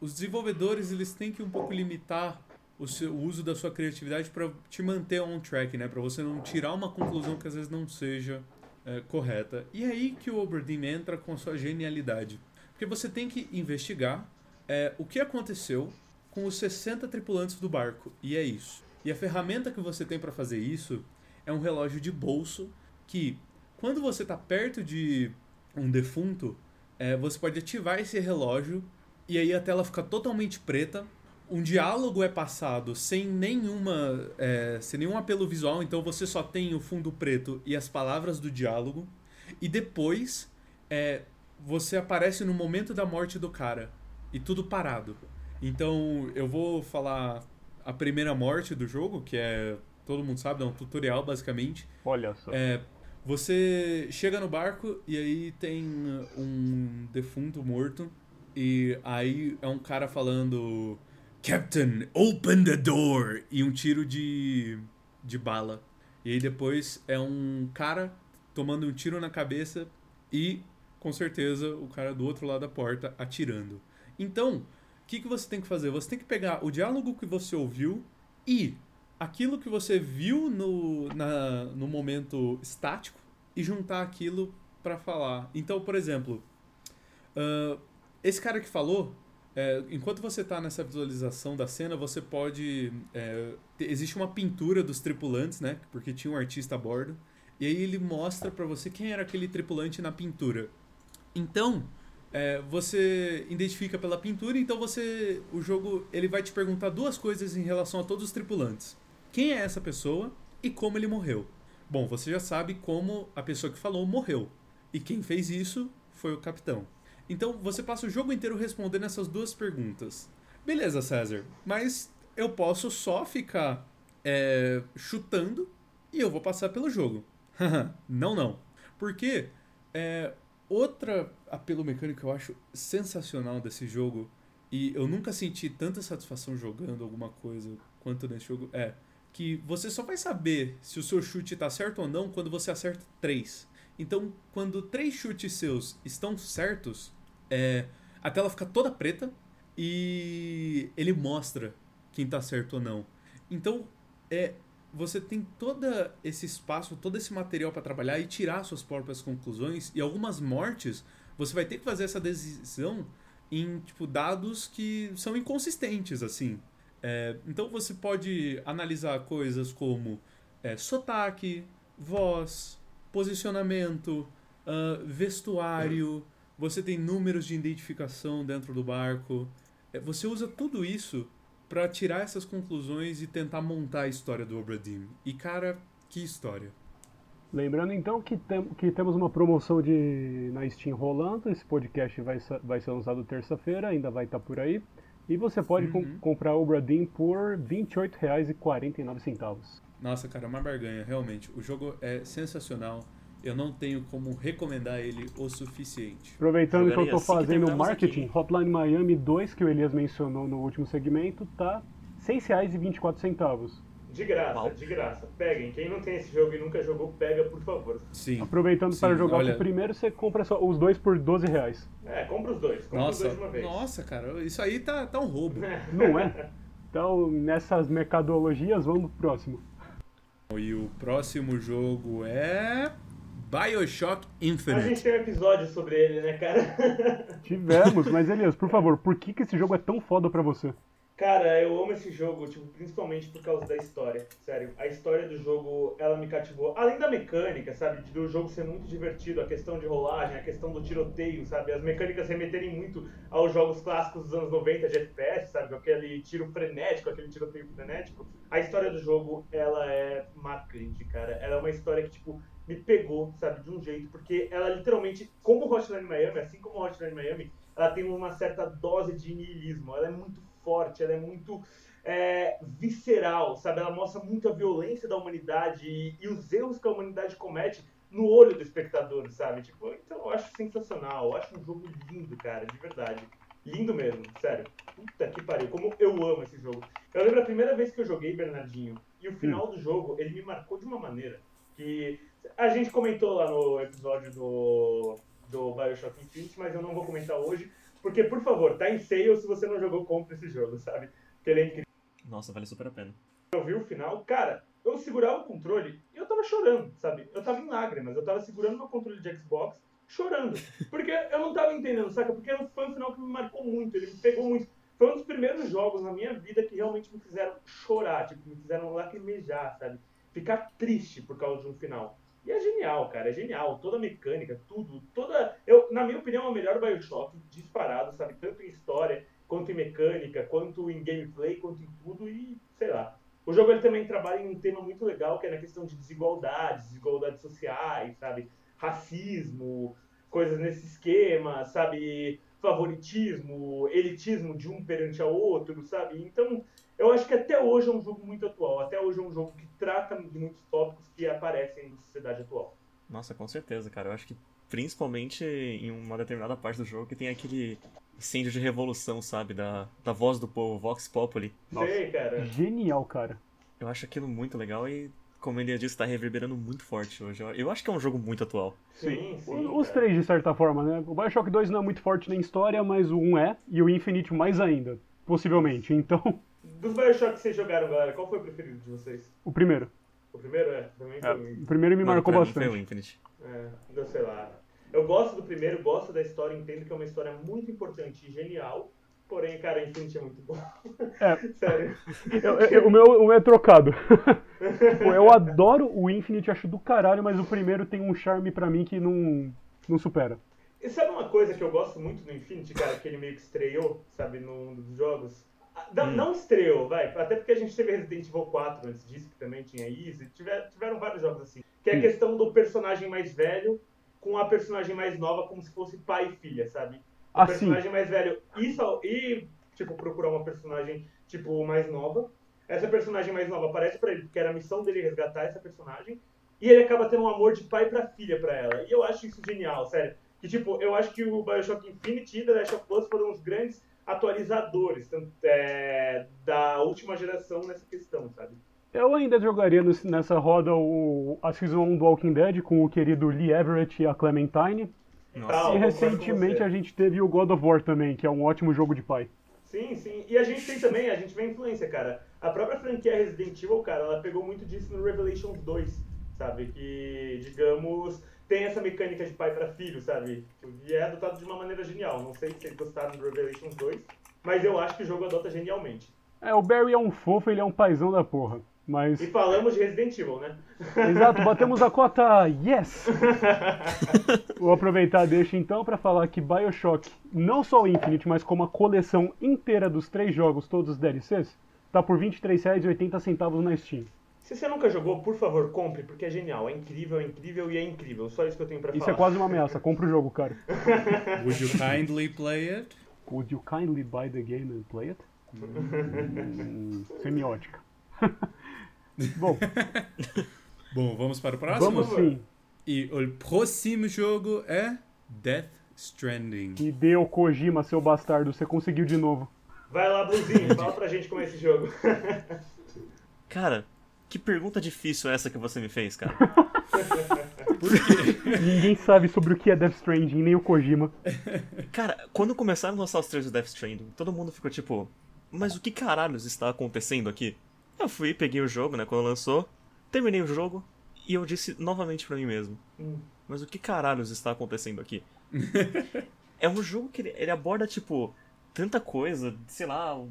os desenvolvedores eles têm que um pouco limitar o, seu, o uso da sua criatividade para te manter on track, né? Para você não tirar uma conclusão que às vezes não seja é, correta. E é aí que o Oberdeen entra com a sua genialidade. Porque você tem que investigar é, o que aconteceu com os 60 tripulantes do barco. E é isso. E a ferramenta que você tem para fazer isso é um relógio de bolso que, quando você está perto de um defunto, é, você pode ativar esse relógio e aí a tela fica totalmente preta. Um diálogo é passado sem nenhuma, é, sem nenhum apelo visual, então você só tem o fundo preto e as palavras do diálogo. E depois é, você aparece no momento da morte do cara e tudo parado. Então eu vou falar a primeira morte do jogo, que é. Todo mundo sabe, é um tutorial basicamente. Olha só. É, você chega no barco e aí tem um defunto morto. E aí é um cara falando. Captain, open the door! E um tiro de, de bala. E aí depois é um cara tomando um tiro na cabeça e, com certeza, o cara do outro lado da porta atirando. Então, o que, que você tem que fazer? Você tem que pegar o diálogo que você ouviu e aquilo que você viu no, na, no momento estático e juntar aquilo para falar. Então, por exemplo, uh, esse cara que falou, é, enquanto você está nessa visualização da cena, você pode. É, existe uma pintura dos tripulantes, né? Porque tinha um artista a bordo. E aí ele mostra para você quem era aquele tripulante na pintura. Então, é, você identifica pela pintura, então você o jogo ele vai te perguntar duas coisas em relação a todos os tripulantes. Quem é essa pessoa e como ele morreu? Bom, você já sabe como a pessoa que falou morreu. E quem fez isso foi o capitão. Então você passa o jogo inteiro respondendo essas duas perguntas. Beleza, César, mas eu posso só ficar é, chutando e eu vou passar pelo jogo. não, não. Porque é, Outra apelo mecânico que eu acho sensacional desse jogo, e eu nunca senti tanta satisfação jogando alguma coisa quanto nesse jogo, é que você só vai saber se o seu chute está certo ou não quando você acerta três. Então, quando três chutes seus estão certos, é, a tela fica toda preta e ele mostra quem está certo ou não. Então, é você tem todo esse espaço, todo esse material para trabalhar e tirar suas próprias conclusões. E algumas mortes, você vai ter que fazer essa decisão em tipo dados que são inconsistentes, assim. É, então você pode analisar coisas como é, sotaque, voz, posicionamento, uh, vestuário. Você tem números de identificação dentro do barco. É, você usa tudo isso para tirar essas conclusões e tentar montar a história do Obradim. E cara, que história. Lembrando então que, tem, que temos uma promoção de, na Steam rolando. Esse podcast vai, vai ser lançado terça-feira, ainda vai estar tá por aí. E você pode uhum. com, comprar o Obradim por R$ 28,49. Nossa, cara, uma barganha, realmente. O jogo é sensacional eu não tenho como recomendar ele o suficiente. Aproveitando que eu estou assim fazendo marketing, aqui. Hotline Miami 2, que o Elias mencionou no último segmento, tá R$ 6,24. De graça, de graça. Peguem. Quem não tem esse jogo e nunca jogou, pega, por favor. Sim. Aproveitando Sim, para jogar olha... o primeiro, você compra só os dois por 12 reais. É, compra os dois. Compra nossa, os dois de uma vez. Nossa, cara, isso aí tá, tá um roubo. Não é? Então, nessas mercadologias, vamos pro próximo. E o próximo jogo é. Bioshock Infinite. A gente tem um episódio sobre ele, né, cara? Tivemos, mas Elias, por favor, por que, que esse jogo é tão foda pra você? Cara, eu amo esse jogo, tipo, principalmente por causa da história. Sério, a história do jogo, ela me cativou. Além da mecânica, sabe? Do jogo ser muito divertido, a questão de rolagem, a questão do tiroteio, sabe? As mecânicas remeterem muito aos jogos clássicos dos anos 90 de FPS, sabe? Aquele tiro frenético, aquele tiroteio frenético. A história do jogo, ela é marcante, cara. Ela é uma história que, tipo, me pegou, sabe? De um jeito. Porque ela literalmente, como Hotline Miami, assim como Hotline Miami, ela tem uma certa dose de niilismo. Ela é muito forte, ela é muito é, visceral, sabe? Ela mostra muito a violência da humanidade e, e, os erros que a humanidade comete no olho do espectador, sabe? Tipo, então eu acho sensacional, eu acho um jogo lindo, cara, de verdade. Lindo mesmo, sério. Puta que pariu, como eu amo esse jogo. Eu lembro a primeira vez que eu joguei Bernardinho, e o final do jogo, ele me marcou de uma maneira que a gente comentou lá no episódio do, do Bioshock Infinite, mas eu não vou comentar hoje, porque, por favor, tá em sale, se você não jogou, compre esse jogo, sabe? Porque ele é incrível. Nossa, vale super a pena. Eu vi o final, cara, eu segurava o controle e eu tava chorando, sabe? Eu tava em lágrimas, eu tava segurando meu controle de Xbox, chorando. Porque eu não tava entendendo, saca? Porque foi um final que me marcou muito, ele me pegou muito. Foi um dos primeiros jogos na minha vida que realmente me fizeram chorar, tipo, me fizeram lacrimejar, sabe? Ficar triste por causa de um final. E é genial, cara, é genial. Toda a mecânica, tudo, toda. Eu, na minha opinião, é o melhor Bioshock disparado, sabe? Tanto em história, quanto em mecânica, quanto em gameplay, quanto em tudo, e sei lá. O jogo ele também trabalha em um tema muito legal, que é na questão de desigualdades, desigualdades sociais, sabe? Racismo, coisas nesse esquema, sabe? Favoritismo, elitismo de um perante ao outro, sabe? Então, eu acho que até hoje é um jogo muito atual. Até hoje é um jogo que trata de muitos tópicos que aparecem na sociedade atual. Nossa, com certeza, cara. Eu acho que principalmente em uma determinada parte do jogo que tem aquele incêndio de revolução, sabe? Da, da voz do povo, Vox Populi. Nossa, Sei, cara. Genial, cara. Eu acho aquilo muito legal e, como ele disse, tá reverberando muito forte hoje. Eu acho que é um jogo muito atual. Sim, sim. Os três, de certa forma, né? O Bioshock 2 não é muito forte na história, mas o 1 é, e o Infinite mais ainda, possivelmente. Então. Dos Bioshock que vocês jogaram, galera, qual foi o preferido de vocês? O primeiro. O primeiro é, também é, O primeiro me Mano, marcou bastante. Foi o Infinite. É, eu sei lá. Eu gosto do primeiro, gosto da história, entendo que é uma história muito importante e genial. Porém, cara, Infinity é muito bom. É. Sério. Eu, eu, o, meu, o meu é trocado. Pô, eu adoro o Infinite, acho do caralho, mas o primeiro tem um charme pra mim que não, não supera. E sabe uma coisa que eu gosto muito no Infinity, cara, que ele meio que estreou, sabe, num dos jogos? Não, hum. não estreou, vai. Até porque a gente teve Resident Evil 4 antes disso, que também tinha Easy. Tiver, tiveram vários jogos assim. Que é a questão do personagem mais velho com a personagem mais nova, como se fosse pai e filha, sabe? O ah, personagem mais velho e, e, tipo, procurar uma personagem, tipo, mais nova. Essa personagem mais nova aparece para ele, porque era a missão dele resgatar essa personagem. E ele acaba tendo um amor de pai para filha para ela. E eu acho isso genial, sério. Que, tipo, eu acho que o Bioshock Infinite e The Last of Us foram os grandes atualizadores tanto, é, da última geração nessa questão, sabe? Eu ainda jogaria nessa roda o, a Season 1 do Walking Dead com o querido Lee Everett e a Clementine. Nossa. E recentemente a gente teve o God of War também, que é um ótimo jogo de pai. Sim, sim. E a gente tem também, a gente vê influência, cara. A própria franquia Resident Evil, cara, ela pegou muito disso no Revelations 2, sabe? Que, digamos, tem essa mecânica de pai para filho, sabe? E é adotado de uma maneira genial. Não sei se vocês gostaram do Revelations 2, mas eu acho que o jogo adota genialmente. É, o Barry é um fofo, ele é um paizão da porra. Mas... E falamos de Resident Evil, né? Exato, batemos a cota Yes! Vou aproveitar deixa então para falar que Bioshock, não só o Infinite, mas como a coleção inteira dos três jogos, todos os DLCs, tá por R$ 23,80 na Steam. Se você nunca jogou, por favor, compre, porque é genial. É incrível, é incrível e é incrível. Só isso que eu tenho pra isso falar. Isso é quase uma ameaça. Compre o jogo, cara. Would you kindly play it? Would you kindly buy the game and play it? Hum, semiótica. Bom. Bom, vamos para o próximo? Vamos sim. E o próximo jogo é Death Stranding. E deu Kojima, seu bastardo, você conseguiu de novo. Vai lá, Bluzinho, fala pra gente como é esse jogo. Cara, que pergunta difícil é essa que você me fez, cara? Por quê? Ninguém sabe sobre o que é Death Stranding, nem o Kojima. Cara, quando começaram a lançar os trailers do Death Stranding, todo mundo ficou tipo, mas o que caralhos está acontecendo aqui? Eu fui, peguei o jogo, né, quando lançou, terminei o jogo e eu disse novamente para mim mesmo, hum. mas o que caralhos está acontecendo aqui? é um jogo que ele, ele aborda, tipo, tanta coisa, sei lá,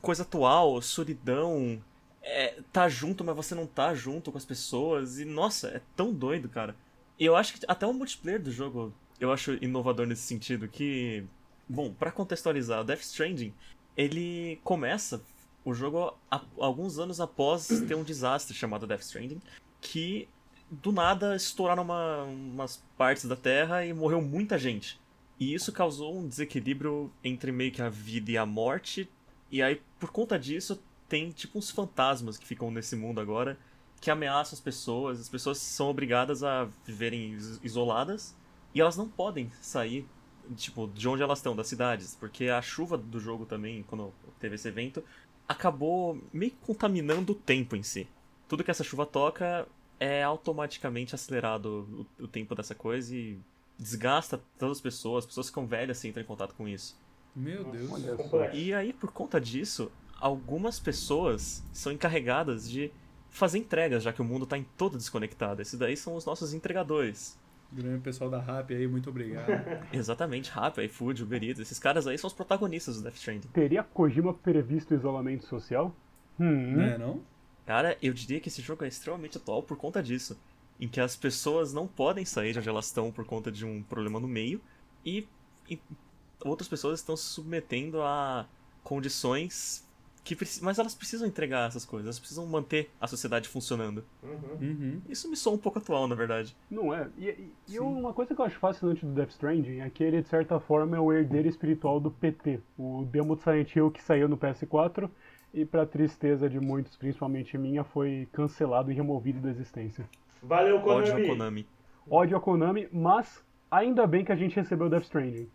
coisa atual, solidão, é, tá junto, mas você não tá junto com as pessoas. E nossa, é tão doido, cara. Eu acho que até o multiplayer do jogo eu acho inovador nesse sentido. Que, bom, para contextualizar, Death Stranding ele começa o jogo alguns anos após ter um desastre chamado Death Stranding, que do nada estouraram uma, umas partes da Terra e morreu muita gente. E isso causou um desequilíbrio entre meio que a vida e a morte. E aí, por conta disso, tem tipo uns fantasmas que ficam nesse mundo agora que ameaçam as pessoas. As pessoas são obrigadas a viverem isoladas e elas não podem sair tipo de onde elas estão, das cidades, porque a chuva do jogo também, quando teve esse evento, acabou meio que contaminando o tempo em si. Tudo que essa chuva toca é automaticamente acelerado o, o tempo dessa coisa e desgasta todas as pessoas, as pessoas ficam velhas sem entrar em contato com isso. Meu Deus. E aí, por conta disso, algumas pessoas são encarregadas de fazer entregas, já que o mundo está em todo desconectado. Esses daí são os nossos entregadores. Grande pessoal da Rap aí, muito obrigado. Exatamente, Rap, iFood, Uber Eats, esses caras aí são os protagonistas do Death Stranding. Teria Kojima previsto isolamento social? Hum. Não é não? Cara, eu diria que esse jogo é extremamente atual por conta disso. Em que as pessoas não podem sair de onde elas estão por conta de um problema no meio e, e outras pessoas estão se submetendo a condições que mas elas precisam entregar essas coisas, elas precisam manter a sociedade funcionando. Uhum. Uhum. Isso me soa um pouco atual, na verdade. Não é? E, e, e uma coisa que eu acho fascinante do Death Stranding é que ele, de certa forma, é o herdeiro espiritual do PT, o demo de Silent Hill que saiu no PS4 e, para tristeza de muitos, principalmente minha, foi cancelado e removido da existência. Valeu, Konami! Ódio a Konami. Ódio a Konami, mas ainda bem que a gente recebeu Death Stranding.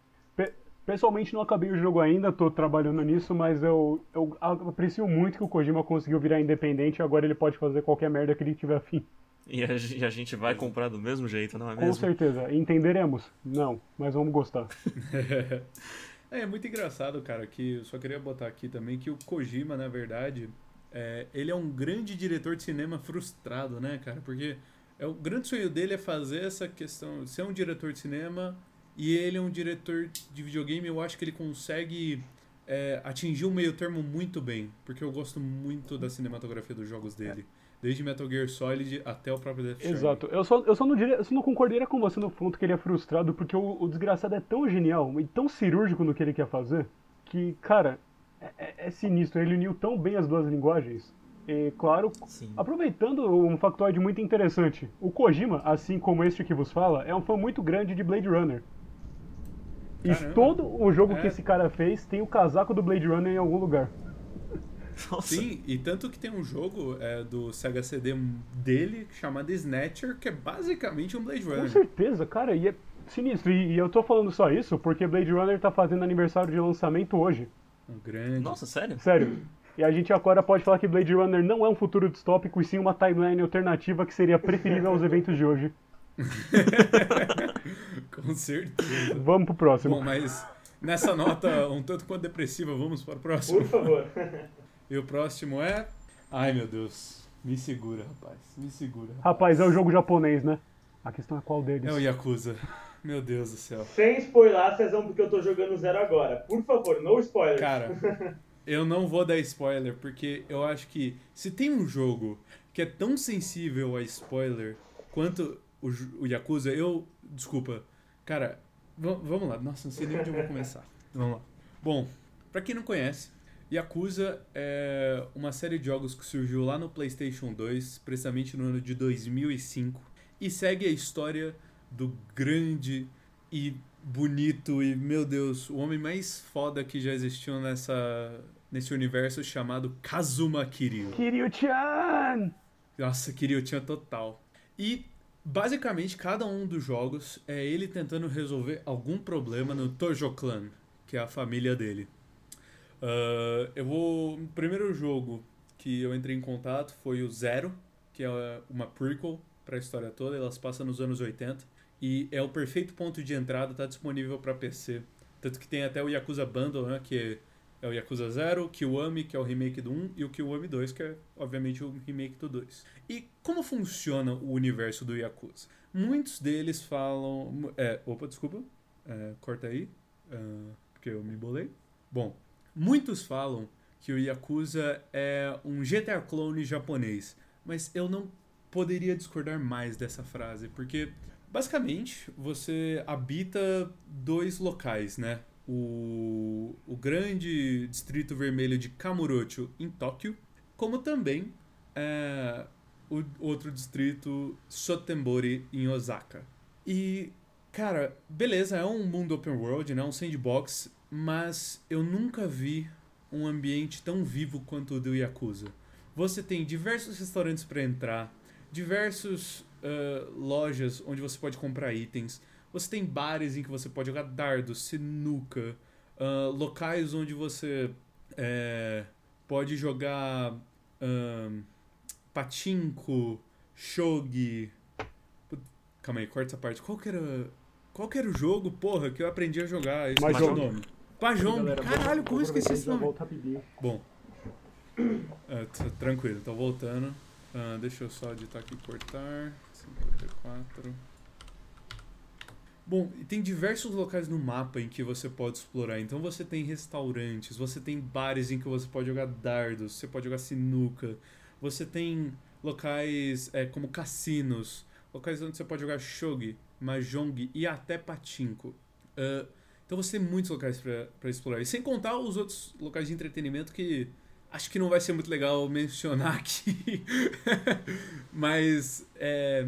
Pessoalmente não acabei o jogo ainda, tô trabalhando nisso, mas eu, eu aprecio muito que o Kojima conseguiu virar independente e agora ele pode fazer qualquer merda que ele tiver afim. E a, e a gente vai comprar do mesmo jeito, não é Com mesmo? certeza. Entenderemos? Não, mas vamos gostar. é, é muito engraçado, cara, que eu só queria botar aqui também que o Kojima, na verdade, é, ele é um grande diretor de cinema frustrado, né, cara? Porque é, o grande sonho dele é fazer essa questão, ser um diretor de cinema e ele é um diretor de videogame, eu acho que ele consegue é, atingir um meio termo muito bem, porque eu gosto muito da cinematografia dos jogos dele. Desde Metal Gear Solid até o próprio Death Stranding. Exato. Eu só, eu só não diria, eu só não concordaria com você no ponto que ele é frustrado, porque o, o desgraçado é tão genial e tão cirúrgico no que ele quer fazer, que, cara, é, é, é sinistro. Ele uniu tão bem as duas linguagens. E, claro, Sim. aproveitando um factoide muito interessante, o Kojima, assim como este que vos fala, é um fã muito grande de Blade Runner. E todo o jogo É. que esse cara fez tem o casaco do Blade Runner em algum lugar. Nossa. Sim, e tanto que tem um jogo é, do Sega CD dele chamado Snatcher, que é basicamente um Blade Com Runner. certeza, cara, e é sinistro. E, e eu tô falando só isso porque Blade Runner tá fazendo aniversário de lançamento hoje. Um grande. Nossa, sério? Sério. E a gente agora pode falar que Blade Runner não é um futuro distópico, e sim uma timeline alternativa que seria preferível aos eventos de hoje. Com certeza. Vamos pro próximo. Bom, mas nessa nota um tanto quanto depressiva, vamos para o próximo. Por favor. E o próximo é. Ai meu Deus. Me segura, rapaz. Me segura. Rapaz, é o jogo japonês, né? A questão é qual deles. É o Yakuza. Meu Deus do céu. Sem spoiler, Cezão, porque eu tô jogando zero agora. Por favor, no spoiler. Cara, eu não vou dar spoiler, porque eu acho que se tem um jogo que é tão sensível a spoiler quanto o, o Yakuza, eu. Desculpa. Cara, va- vamos lá. Nossa, não sei nem onde eu vou começar. Vamos lá. Bom, pra quem não conhece, Yakuza é uma série de jogos que surgiu lá no PlayStation 2, precisamente no ano de 2005, e segue a história do grande e bonito e, meu Deus, o homem mais foda que já existiu nessa, nesse universo chamado Kazuma Kiryu. Kiryu-chan! Nossa, Kiryu-chan total. E, basicamente, cada um dos jogos é ele tentando resolver algum problema no Tojo Clan, que é a família dele. Ah, eu vou... O primeiro jogo que eu entrei em contato foi o Zero, que é uma prequel para a história toda. Elas passam nos anos 80. E é o perfeito ponto de entrada, tá disponível para PC. Tanto que tem até o Yakuza Bundle, né, que é o Yakuza 0, o Kiwami, que é o remake do 1, e o Kiwami 2, que é, obviamente, o remake do 2. E como funciona o universo do Yakuza? Muitos deles falam... É, opa, desculpa. É, corta aí, ah, porque eu me bolei. Bom, muitos falam que o Yakuza é um GTA clone japonês. Mas eu não poderia discordar mais dessa frase, porque basicamente você habita dois locais, né? O, o grande distrito vermelho de Kamurocho em Tóquio, como também é, o outro distrito Sotembori em Osaka. E, cara, beleza, é um mundo open world, né? Um sandbox, mas eu nunca vi um ambiente tão vivo quanto o do Yakuza. Você tem diversos restaurantes para entrar, diversos uh, lojas onde você pode comprar itens. Você tem bares em que você pode jogar dardos, sinuca, uh, locais onde você é, pode jogar uh, patinco, shogi. Calma aí, corta essa parte. Qual que era, qual que era o jogo, porra, que eu aprendi a jogar? Esse Mahjong. nome. Galera, Caralho, como eu esqueci esse nome? Bom. T- tranquilo, tô voltando. Ah, deixa eu só editar aqui e cortar. 54. Bom, tem diversos locais no mapa em que você pode explorar. Então você tem restaurantes, você tem bares em que você pode jogar dardos, você pode jogar sinuca, você tem locais é, como cassinos, locais onde você pode jogar shogi, mahjong e até patinco. Ah, então você tem muitos locais para explorar. E sem contar os outros locais de entretenimento que acho que não vai ser muito legal mencionar aqui. Mas é,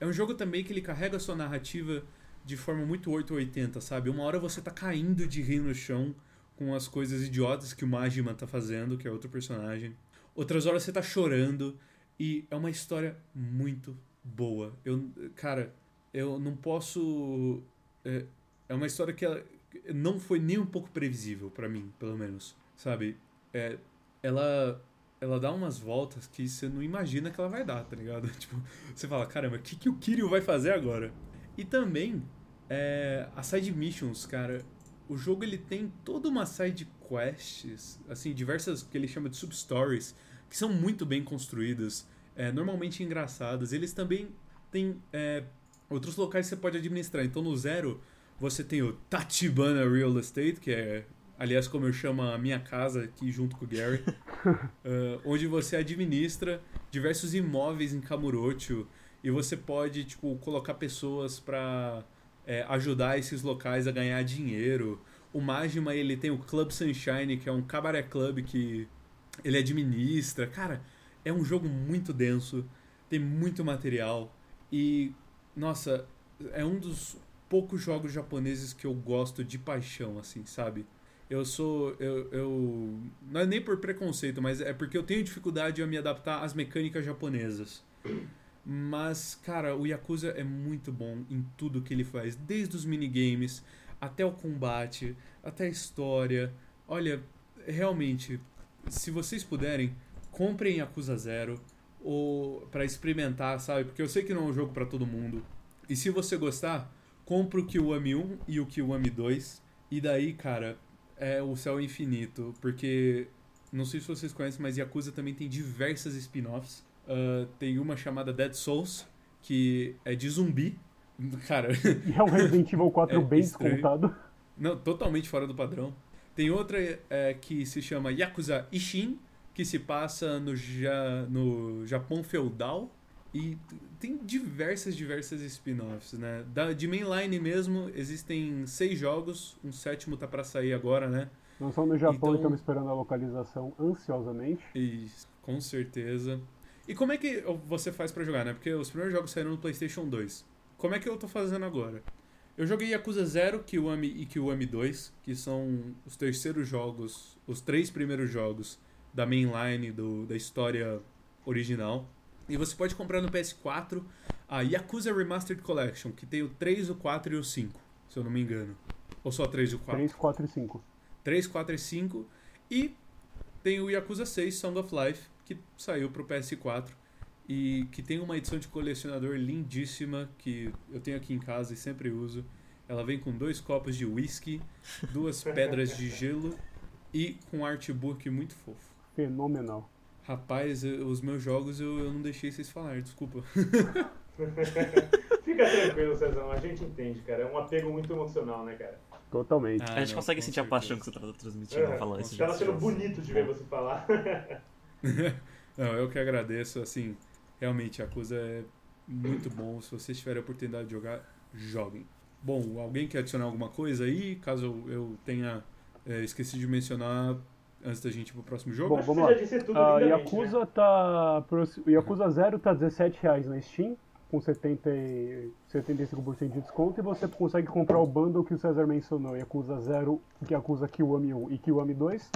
é um jogo também que ele carrega a sua narrativa de forma muito 880, sabe? Uma hora você tá caindo de rir no chão com as coisas idiotas que o Majima tá fazendo, que é outro personagem. Outras horas você tá chorando e é uma história muito boa. Eu, cara, eu não posso é, é uma história que ela não foi nem um pouco previsível pra mim, pelo menos, sabe? É, ela ela dá umas voltas que você não imagina que ela vai dar, tá ligado? Tipo, você fala, caramba, o que, que o Kiryu vai fazer agora? E também, é, as side missions, cara, o jogo ele tem toda uma side quests, assim, diversas que ele chama de sub-stories, que são muito bem construídas, é, normalmente engraçadas. Eles também têm é, outros locais que você pode administrar. Então no Zero, você tem o Tachibana Real Estate, que é, aliás, como eu chamo a minha casa aqui junto com o Gary, uh, onde você administra diversos imóveis em Kamurocho e você pode, tipo, colocar pessoas para é, ajudar esses locais a ganhar dinheiro. O Majima, ele tem o Club Sunshine, que é um cabaré club que ele administra. Cara, é um jogo muito denso, tem muito material e, nossa, é um dos poucos jogos japoneses que eu gosto de paixão, assim, sabe? Eu sou. Eu, eu. Não é nem por preconceito, mas é porque eu tenho dificuldade a me adaptar às mecânicas japonesas. Mas, cara, o Yakuza é muito bom em tudo que ele faz, desde os minigames até o combate, até a história. Olha, realmente, se vocês puderem, comprem Yakuza Zero ou para experimentar, sabe? Porque eu sei que não é um jogo para todo mundo. E se você gostar, compra o Kiwami 1 e o Kiwami 2. E daí, cara, é o céu infinito, porque não sei se vocês conhecem, mas Yakuza também tem diversas spin-offs. Uh, tem uma chamada Dead Souls, que é de zumbi. Cara, E é um Resident Evil 4 É bem estranho. descontado. não, totalmente fora do padrão. Tem outra é, que se chama Yakuza Ishin, que se passa no, ja, no Japão feudal. E tem diversas, diversas spin-offs, né? Da, de mainline mesmo, existem seis jogos. Um sétimo tá pra sair agora, né? Não só no Japão Então- e estamos esperando a localização ansiosamente. E, com certeza. E como é que você faz pra jogar, né? Porque os primeiros jogos saíram no PlayStation 2. Como é que eu tô fazendo agora? Eu joguei Yakuza 0, Kiwami e Kiwami 2, que são os terceiros jogos, os três primeiros jogos da mainline do, da história original. E você pode comprar no PS4 a Yakuza Remastered Collection, que tem o 3, o 4 e o 5, se eu não me engano. Ou só 3 e o 4? 3, 4 e 5. 3, 4 e 5. E tem o Yakuza 6 Song of Life, que saiu pro PS4 e que tem uma edição de colecionador lindíssima que eu tenho aqui em casa e sempre uso. Ela vem com dois copos de whisky, duas pedras de gelo e com um artbook muito fofo. Fenomenal. Rapaz, eu- os meus jogos eu, eu não deixei vocês falar, desculpa. Fica tranquilo, Cezão, a gente entende, cara. É um apego muito emocional, né, cara? Totalmente. Ah, a gente não, consegue sentir a paixão certeza. que você tá transmitindo É, falar isso. Gente. sendo bonito de ver você falar. Não, eu que agradeço, assim, realmente, a coisa é muito bom. Se vocês tiverem a oportunidade de jogar, joguem. Bom, alguém quer adicionar alguma coisa aí? Caso eu tenha é, esquecido de mencionar antes da gente ir pro próximo jogo? Bom, vamos lá. lindamente, Yakuza né? tá. Yakuza 0 tá R$17,00 na Steam, com 70, e- 75% de desconto, e você consegue comprar o bundle que o César mencionou, Yakuza 0, Yakuza Kiwami 1 e Kiwami 2,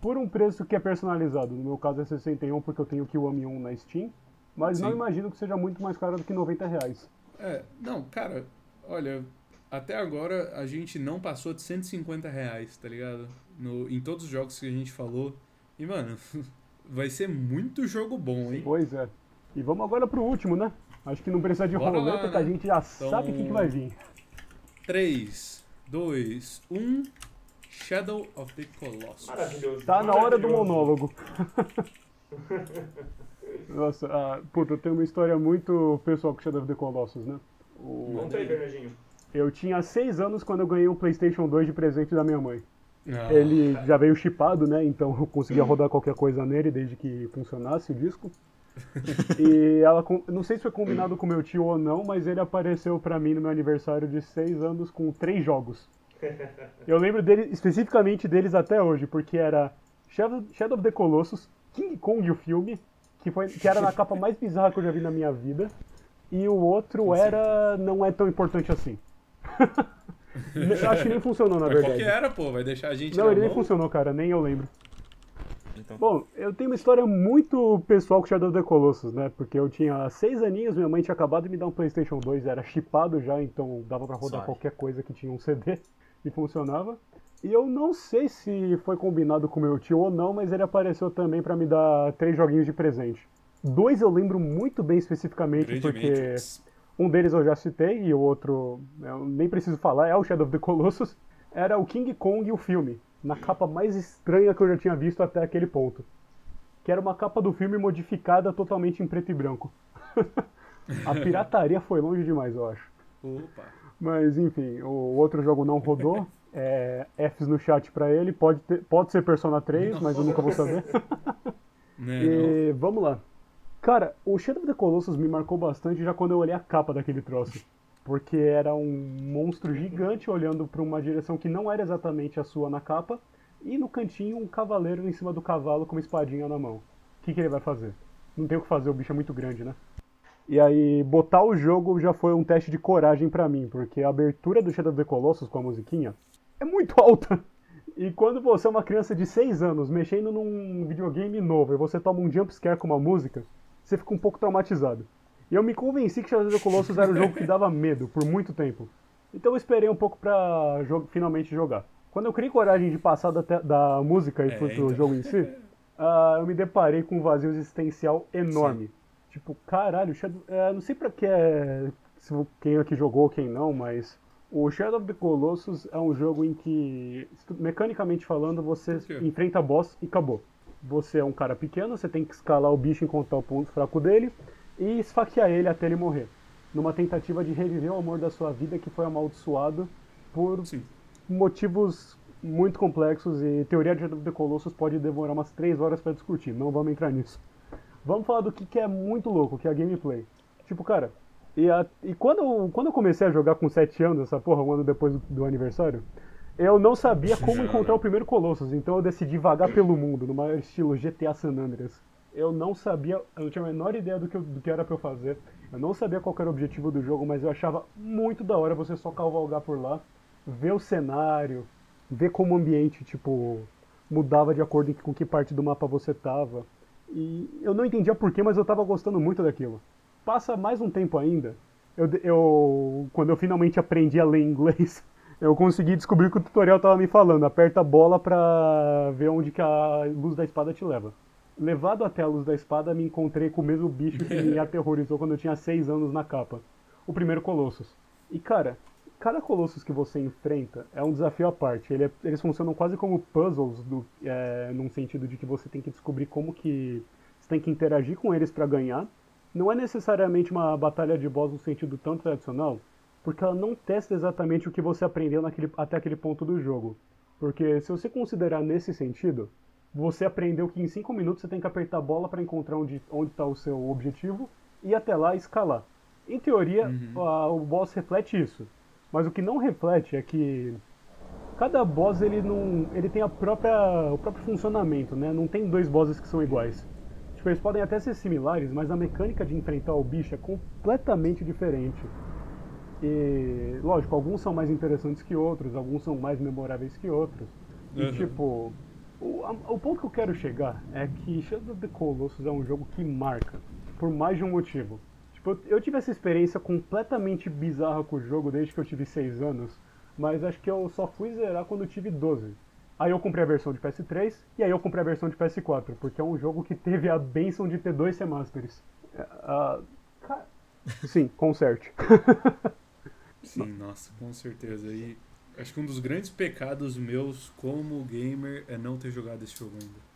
por um preço que é personalizado. No meu caso é 61 porque eu tenho o Kiwami 1 na Steam, mas não Sim. imagino que seja muito mais caro do que R$90,00. É, não, cara, olha, até agora a gente não passou de 150 reais, tá ligado? No, em todos os jogos que a gente falou. E, mano, vai ser muito jogo bom, hein? Pois é. E vamos agora pro último, né? Acho que não precisa de Bora lá, roleta, que a né? gente já Então- sabe o que, que vai vir. 3, 2, 1. Shadow of the Colossus. Maravilhoso. Tá na hora do monólogo. Nossa, ah, puta, eu tenho uma história muito pessoal com Shadow of the Colossus, né? O- Conta aí, Bernardinho. Eu tinha 6 anos quando eu ganhei um PlayStation 2 de presente da minha mãe. Ah, Ele já veio chipado, né? Então eu conseguia rodar qualquer coisa nele desde que funcionasse o disco. E ela, não sei se foi combinado com meu tio ou não, mas ele apareceu pra mim no meu aniversário de 6 anos com três jogos. Eu lembro dele, especificamente deles até hoje, porque era Shadow, Shadow of the Colossus, King Kong o filme, que, foi, que era na capa mais bizarra que eu já vi na minha vida, e o outro era Não É Tão Importante Assim. Eu Acho que nem funcionou, na Mas qual verdade. que era, pô? Vai deixar a gente Não, na ele nem mão? funcionou, cara, nem eu lembro. Então, Bom, eu tenho uma história muito pessoal com Shadow of the Colossus, né? Porque eu tinha seis aninhos, minha mãe tinha acabado de me dar um PlayStation 2, era chipado já, então dava pra rodar Suave. qualquer coisa que tinha um CD e funcionava. E eu não sei se foi combinado com meu tio ou não, mas ele apareceu também pra me dar três joguinhos de presente. Dois eu lembro muito bem especificamente, porque um deles eu já citei e o outro eu nem preciso falar, é o Shadow of the Colossus. Era o King Kong e o filme, na capa mais estranha que eu já tinha visto até aquele ponto. Que era uma capa do filme modificada totalmente em preto e branco. A pirataria foi longe demais, eu acho. Opa. Mas enfim, o outro jogo não rodou. É, Fs no chat pra ele, pode, ter- pode ser Persona 3, mas eu nunca vou saber. Né, não. E vamos lá. Cara, o Shadow of the Colossus me marcou bastante já quando eu olhei a capa daquele troço. Porque era um monstro gigante olhando para uma direção que não era exatamente a sua na capa. E no cantinho um cavaleiro em cima do cavalo com uma espadinha na mão. O que, que ele vai fazer? Não tem o que fazer, o bicho é muito grande, né? E aí, botar o jogo já foi um teste de coragem pra mim, porque a abertura do Shadow of the Colossus com a musiquinha é muito alta. E quando você é uma criança de 6 anos mexendo num videogame novo e você toma um jumpscare com uma música, você fica um pouco traumatizado. E eu me convenci que Shadow of the Colossus era um jogo que dava medo por muito tempo. Então eu esperei um pouco pra jo- finalmente jogar. Quando eu criei coragem de passar da, da música e É, fui pro então. jogo em si, ah, eu me deparei com um vazio existencial enorme. Tipo, caralho, Shadow, é, não sei pra que é, se quem aqui jogou, quem não, mas o Shadow of the Colossus é um jogo em que, mecanicamente falando, você enfrenta boss e acabou. Você é um cara pequeno, você tem que escalar o bicho, encontrar o ponto fraco dele e esfaquear ele até ele morrer. Numa tentativa de reviver o amor da sua vida que foi amaldiçoado por Sim. motivos muito complexos e teoria de Shadow of the Colossus pode demorar umas 3 horas pra discutir, não vamos entrar nisso. Vamos falar do que, que é muito louco, que é a gameplay. Tipo, cara, e, a- e quando, eu, quando eu comecei a jogar com 7 anos, essa porra, um ano depois do, do aniversário, eu não sabia como encontrar o primeiro Colossus, então eu decidi vagar pelo mundo, numa estilo GTA San Andreas. Eu não sabia, eu não tinha a menor ideia do que, eu- do que era pra eu fazer. Eu não sabia qual era o objetivo do jogo, mas eu achava muito da hora você só cavalgar por lá, ver o cenário, ver como o ambiente, tipo, mudava de acordo com que parte do mapa você tava. E eu não entendia porquê, mas eu tava gostando muito daquilo. Passa mais um tempo ainda, eu, eu quando eu finalmente aprendi a ler inglês, eu consegui descobrir o que o tutorial tava me falando. Aperta a bola pra ver onde que a luz da espada te leva. Levado até a luz da espada, me encontrei com o mesmo bicho que me aterrorizou quando eu tinha 6 anos na capa. O primeiro Colossus. E cara, cada Colossus que você enfrenta é um desafio à parte. Ele é- eles funcionam quase como puzzles, do, é, num sentido de que você tem que descobrir como que você tem que interagir com eles para ganhar. Não é necessariamente uma batalha de boss no sentido tão tradicional. porque ela não testa exatamente o que você aprendeu naquele, até aquele ponto do jogo. Porque se você considerar nesse sentido, você aprendeu que em 5 minutos você tem que apertar a bola para encontrar onde está o seu objetivo e até lá escalar. Em teoria, Uhum. a- o boss reflete isso. Mas o que não reflete é que cada boss ele não, ele tem a própria, o próprio funcionamento, né? Não tem dois bosses que são iguais. Tipo, eles podem até ser similares, mas a mecânica de enfrentar o bicho é completamente diferente. E, lógico, alguns são mais interessantes que outros, alguns são mais memoráveis que outros. E, Uhum. tipo, o, a- o ponto que eu quero chegar é que Shadow of the Colossus é um jogo que marca, por mais de um motivo. Tipo, eu, tive essa experiência completamente bizarra com o jogo desde que eu tive 6 anos, mas acho que eu só fui zerar quando eu tive 12. Aí eu comprei a versão de PS3 e aí eu comprei a versão de PS4, porque é um jogo que teve a benção de ter dois remasters. Ah, ca- Sim, conserte. Sim, nossa, com certeza. E acho que um dos grandes pecados meus como gamer é não ter jogado esse jogo ainda.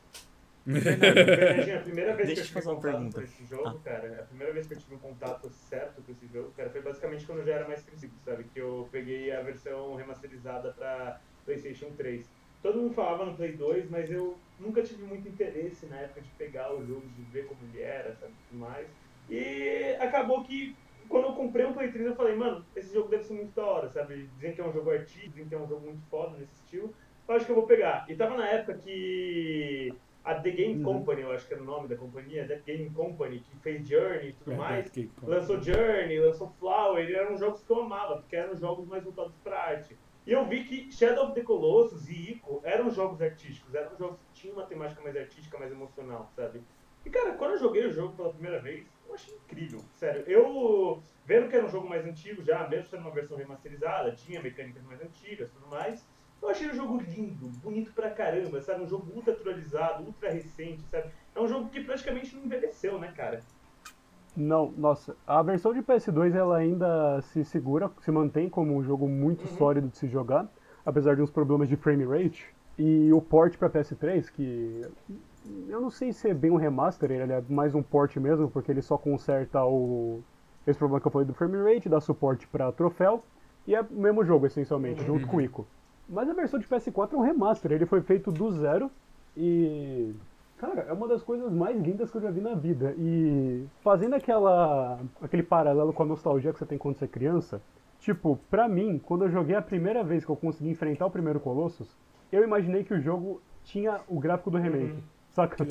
Fernandinho, a primeira vez Deixa que eu eu te fazer tive uma contato pergunta. com esse jogo, Ah. cara, a primeira vez que eu tive um contato certo com esse jogo, cara, foi basicamente quando eu já era mais crescido, sabe? Que eu peguei a versão remasterizada pra PlayStation 3. Todo mundo falava no Play 2, mas eu nunca tive muito interesse na época de pegar o jogo, de ver como ele era, sabe? Tudo mais. E acabou que quando eu comprei um Play 3, eu falei, mano, esse jogo deve ser muito da hora, sabe? Dizem que é um jogo artístico, dizem que é um jogo muito foda nesse estilo. Eu acho que eu vou pegar. E tava na época que a The Game Uhum. Company, eu acho que era o nome da companhia, The Game Company, que fez Journey e tudo É, mais, lançou Journey, lançou Flower, e eram jogos que eu amava, porque eram jogos mais voltados pra arte. E eu vi que Shadow of the Colossus e Ico eram jogos artísticos, eram jogos que tinham uma temática mais artística, mais emocional, sabe? E cara, quando eu joguei o jogo pela primeira vez, eu achei incrível, sério. Eu, vendo que era um jogo mais antigo já, mesmo sendo uma versão remasterizada, tinha mecânicas mais antigas e tudo mais, eu achei o jogo lindo, bonito pra caramba, sabe? Um jogo ultra atualizado, ultra recente, sabe? É um jogo que praticamente não envelheceu, né, cara? Não, nossa, a versão de PS2 ela ainda se segura, se mantém como um jogo muito Uhum. sólido de se jogar, apesar de uns problemas de frame rate. E o port para PS3, que eu não sei se é bem um remaster, ele é mais um port mesmo, porque ele só conserta o esse problema que eu falei do frame rate, dá suporte para troféu, e é o mesmo jogo essencialmente, junto com o Ico. Mas a versão de PS4 é um remaster, ele foi feito do zero e Cara, é uma das coisas mais lindas que eu já vi na vida. E fazendo aquela aquele paralelo com a nostalgia que você tem quando você é criança, tipo, pra mim, quando eu joguei a primeira vez que eu consegui enfrentar o primeiro Colossus, eu imaginei que o jogo tinha o gráfico do remake. Uhum. Saca?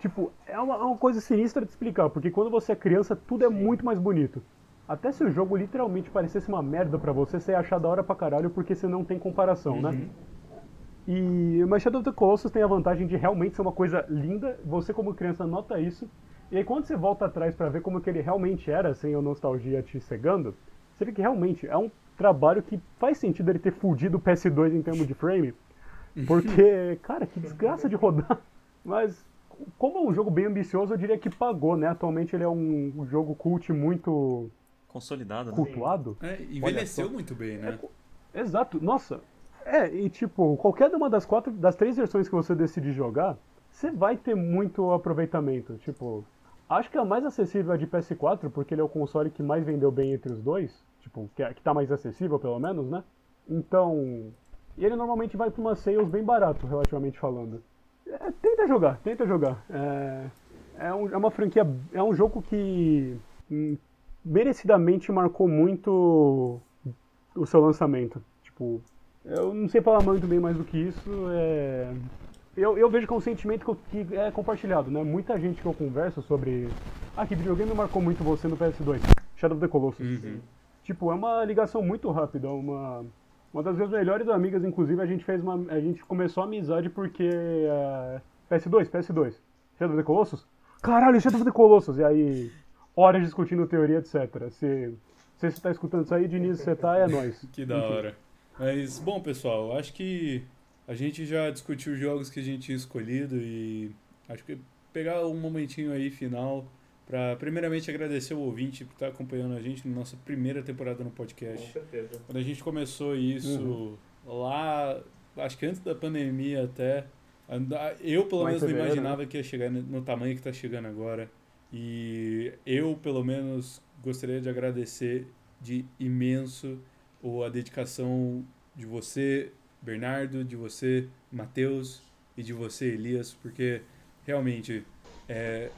Tipo, é uma, é uma coisa sinistra de explicar, porque quando você é criança, tudo é Sim. muito mais bonito. Até se o jogo literalmente parecesse uma merda pra você, você ia achar da hora pra caralho, porque você não tem comparação, né? E mas Shadow of the Colossus tem a vantagem de realmente ser uma coisa linda, você como criança nota isso, e aí quando você volta atrás pra ver como que ele realmente era, sem a nostalgia te cegando, você vê que realmente é um trabalho que faz sentido ele ter fudido o PS2 em termos de frame, porque, cara, que desgraça de rodar. Mas como é um jogo bem ambicioso, eu diria que pagou, né? Atualmente ele é um jogo cult muito Consolidado, né? cultuado. É, envelheceu só. muito bem, né? Exato, nossa. É, e tipo, qualquer uma das quatro, das três versões que você decidir jogar, você vai ter muito aproveitamento. Tipo, acho que a mais acessível é a de PS4, porque ele é o console que mais vendeu bem entre os dois. Tipo, que, é- que tá mais acessível pelo menos, né? Então. E ele normalmente vai pra uma sales bem barato, relativamente falando. É, tenta jogar, tenta jogar. É, é, um- é uma franquia. É um jogo que. hum, merecidamente marcou muito o seu lançamento. Tipo, eu não sei falar muito bem mais do que isso. É... Eu, eu vejo que é um sentimento que, que é compartilhado, né? Muita gente que eu converso sobre. Ah, que videogame marcou muito você no PS2? Shadow of the Colossus. Uhum. Tipo, é uma ligação muito rápida, uma. Uma das minhas melhores amigas, inclusive, a gente fez uma. A gente começou a amizade porque. é, PS2, PS2. Shadow of the Colossus? Caralho, Shadow of the Colossus! E aí, horas discutindo teoria, etc. Se, se você tá escutando isso aí, Diniz, você tá, é nóis. Que da hora. Mas, bom, pessoal, acho que a gente já discutiu os jogos que a gente tinha escolhido e acho que pegar um momentinho aí final para primeiramente agradecer o ouvinte por estar acompanhando a gente na nossa primeira temporada no Com podcast. certeza. Quando a gente começou isso lá, acho que antes da pandemia até, eu pelo menos não fevereiro, imaginava que ia chegar no- no tamanho que está chegando agora. E eu, pelo menos, gostaria de agradecer de imenso a dedicação de você, Bernardo, de você, Matheus e de você, Elias, porque realmente é,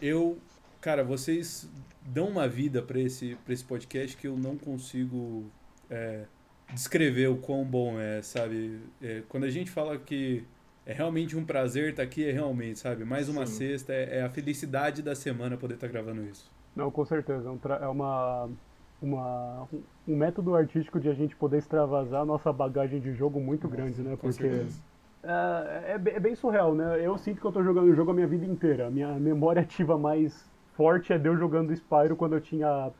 eu, cara, vocês dão uma vida para esse, esse podcast que eu não consigo é, descrever o quão bom é, sabe? É, quando a gente fala que é realmente um prazer estar aqui, é realmente, sabe? Mais uma Sim. sexta, é, é, a felicidade da semana poder estar gravando isso. Não, com certeza. É, é uma, uma, um método artístico de a gente poder extravasar a nossa bagagem de jogo muito Nossa, grande, né? Porque é, é, é, bem surreal, né? Eu sinto que eu estou jogando o jogo a minha vida inteira. A minha memória ativa mais forte é de eu jogando Spyro quando eu tinha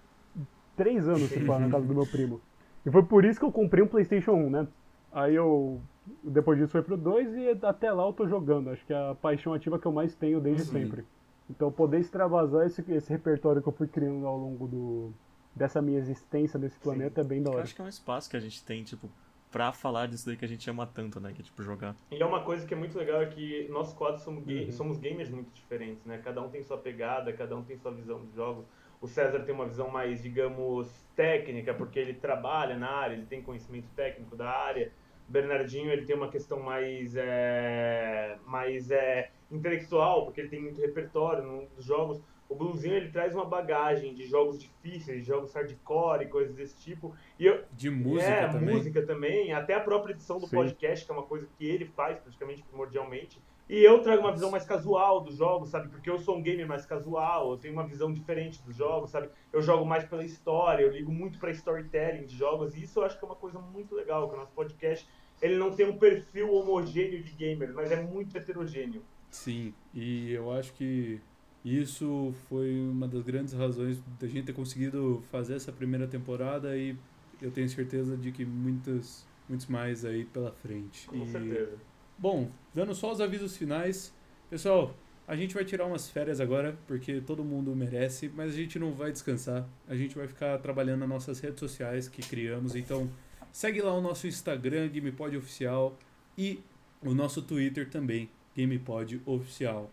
3 anos, se na casa do meu primo. E foi por isso que eu comprei um PlayStation 1, né? Aí eu. Depois disso foi pro 2 e até lá eu tô jogando. Acho que é a paixão ativa que eu mais tenho desde uhum. sempre. Então poder extravasar esse, esse repertório que eu fui criando ao longo do, dessa minha existência nesse planeta Sim. é bem da hora. Eu acho que é um espaço que a gente tem, tipo, pra falar disso daí que a gente ama tanto, né? Que é tipo jogar. E é uma coisa que é muito legal é que nós quatro somos, uhum. somos gamers muito diferentes, né? Cada um tem sua pegada, cada um tem sua visão dos jogos. O César tem uma visão mais, digamos, técnica, porque ele trabalha na área, ele tem conhecimento técnico da área. Bernardinho ele tem uma questão mais, é, mais é, intelectual, porque ele tem muito repertório nos jogos. O Bluesinho ele traz uma bagagem de jogos difíceis, de jogos hardcore e coisas desse tipo. E eu, de música é, também. música também. Até a própria edição do Sim. podcast, que é uma coisa que ele faz praticamente primordialmente. E eu trago uma visão mais casual dos jogos, sabe? Porque eu sou um gamer mais casual, eu tenho uma visão diferente dos jogos, sabe? Eu jogo mais pela história, eu ligo muito para storytelling de jogos, e isso eu acho que é uma coisa muito legal, que o nosso podcast, ele não tem um perfil homogêneo de gamer, mas é muito heterogêneo. Sim, e eu acho que isso foi uma das grandes razões da gente ter conseguido fazer essa primeira temporada e eu tenho certeza de que muitos, muitos mais aí pela frente. Com e, certeza. Bom, dando só os avisos finais, pessoal, a gente vai tirar umas férias agora, porque todo mundo merece, mas a gente não vai descansar. A gente vai ficar trabalhando nas nossas redes sociais que criamos, então segue lá o nosso Instagram, GamePod Oficial, e o nosso Twitter também, GamePod Oficial.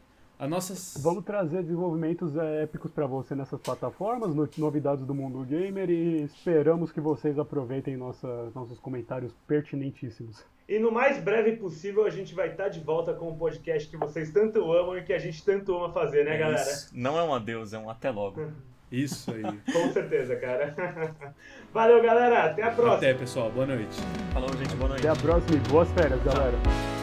Nossas... Vamos trazer desenvolvimentos é, épicos para você nessas plataformas, novidades do mundo gamer e esperamos que vocês aproveitem nossa, nossos comentários pertinentíssimos. E no mais breve possível a gente vai estar de volta com o podcast que vocês tanto amam e que a gente tanto ama fazer, né, é galera? Isso. Não é um adeus, é um até logo. Isso aí. com certeza, cara. Valeu, galera. Até a próxima. Até, pessoal. Boa noite. Falou, gente. Boa noite. Até a próxima e boas férias, galera.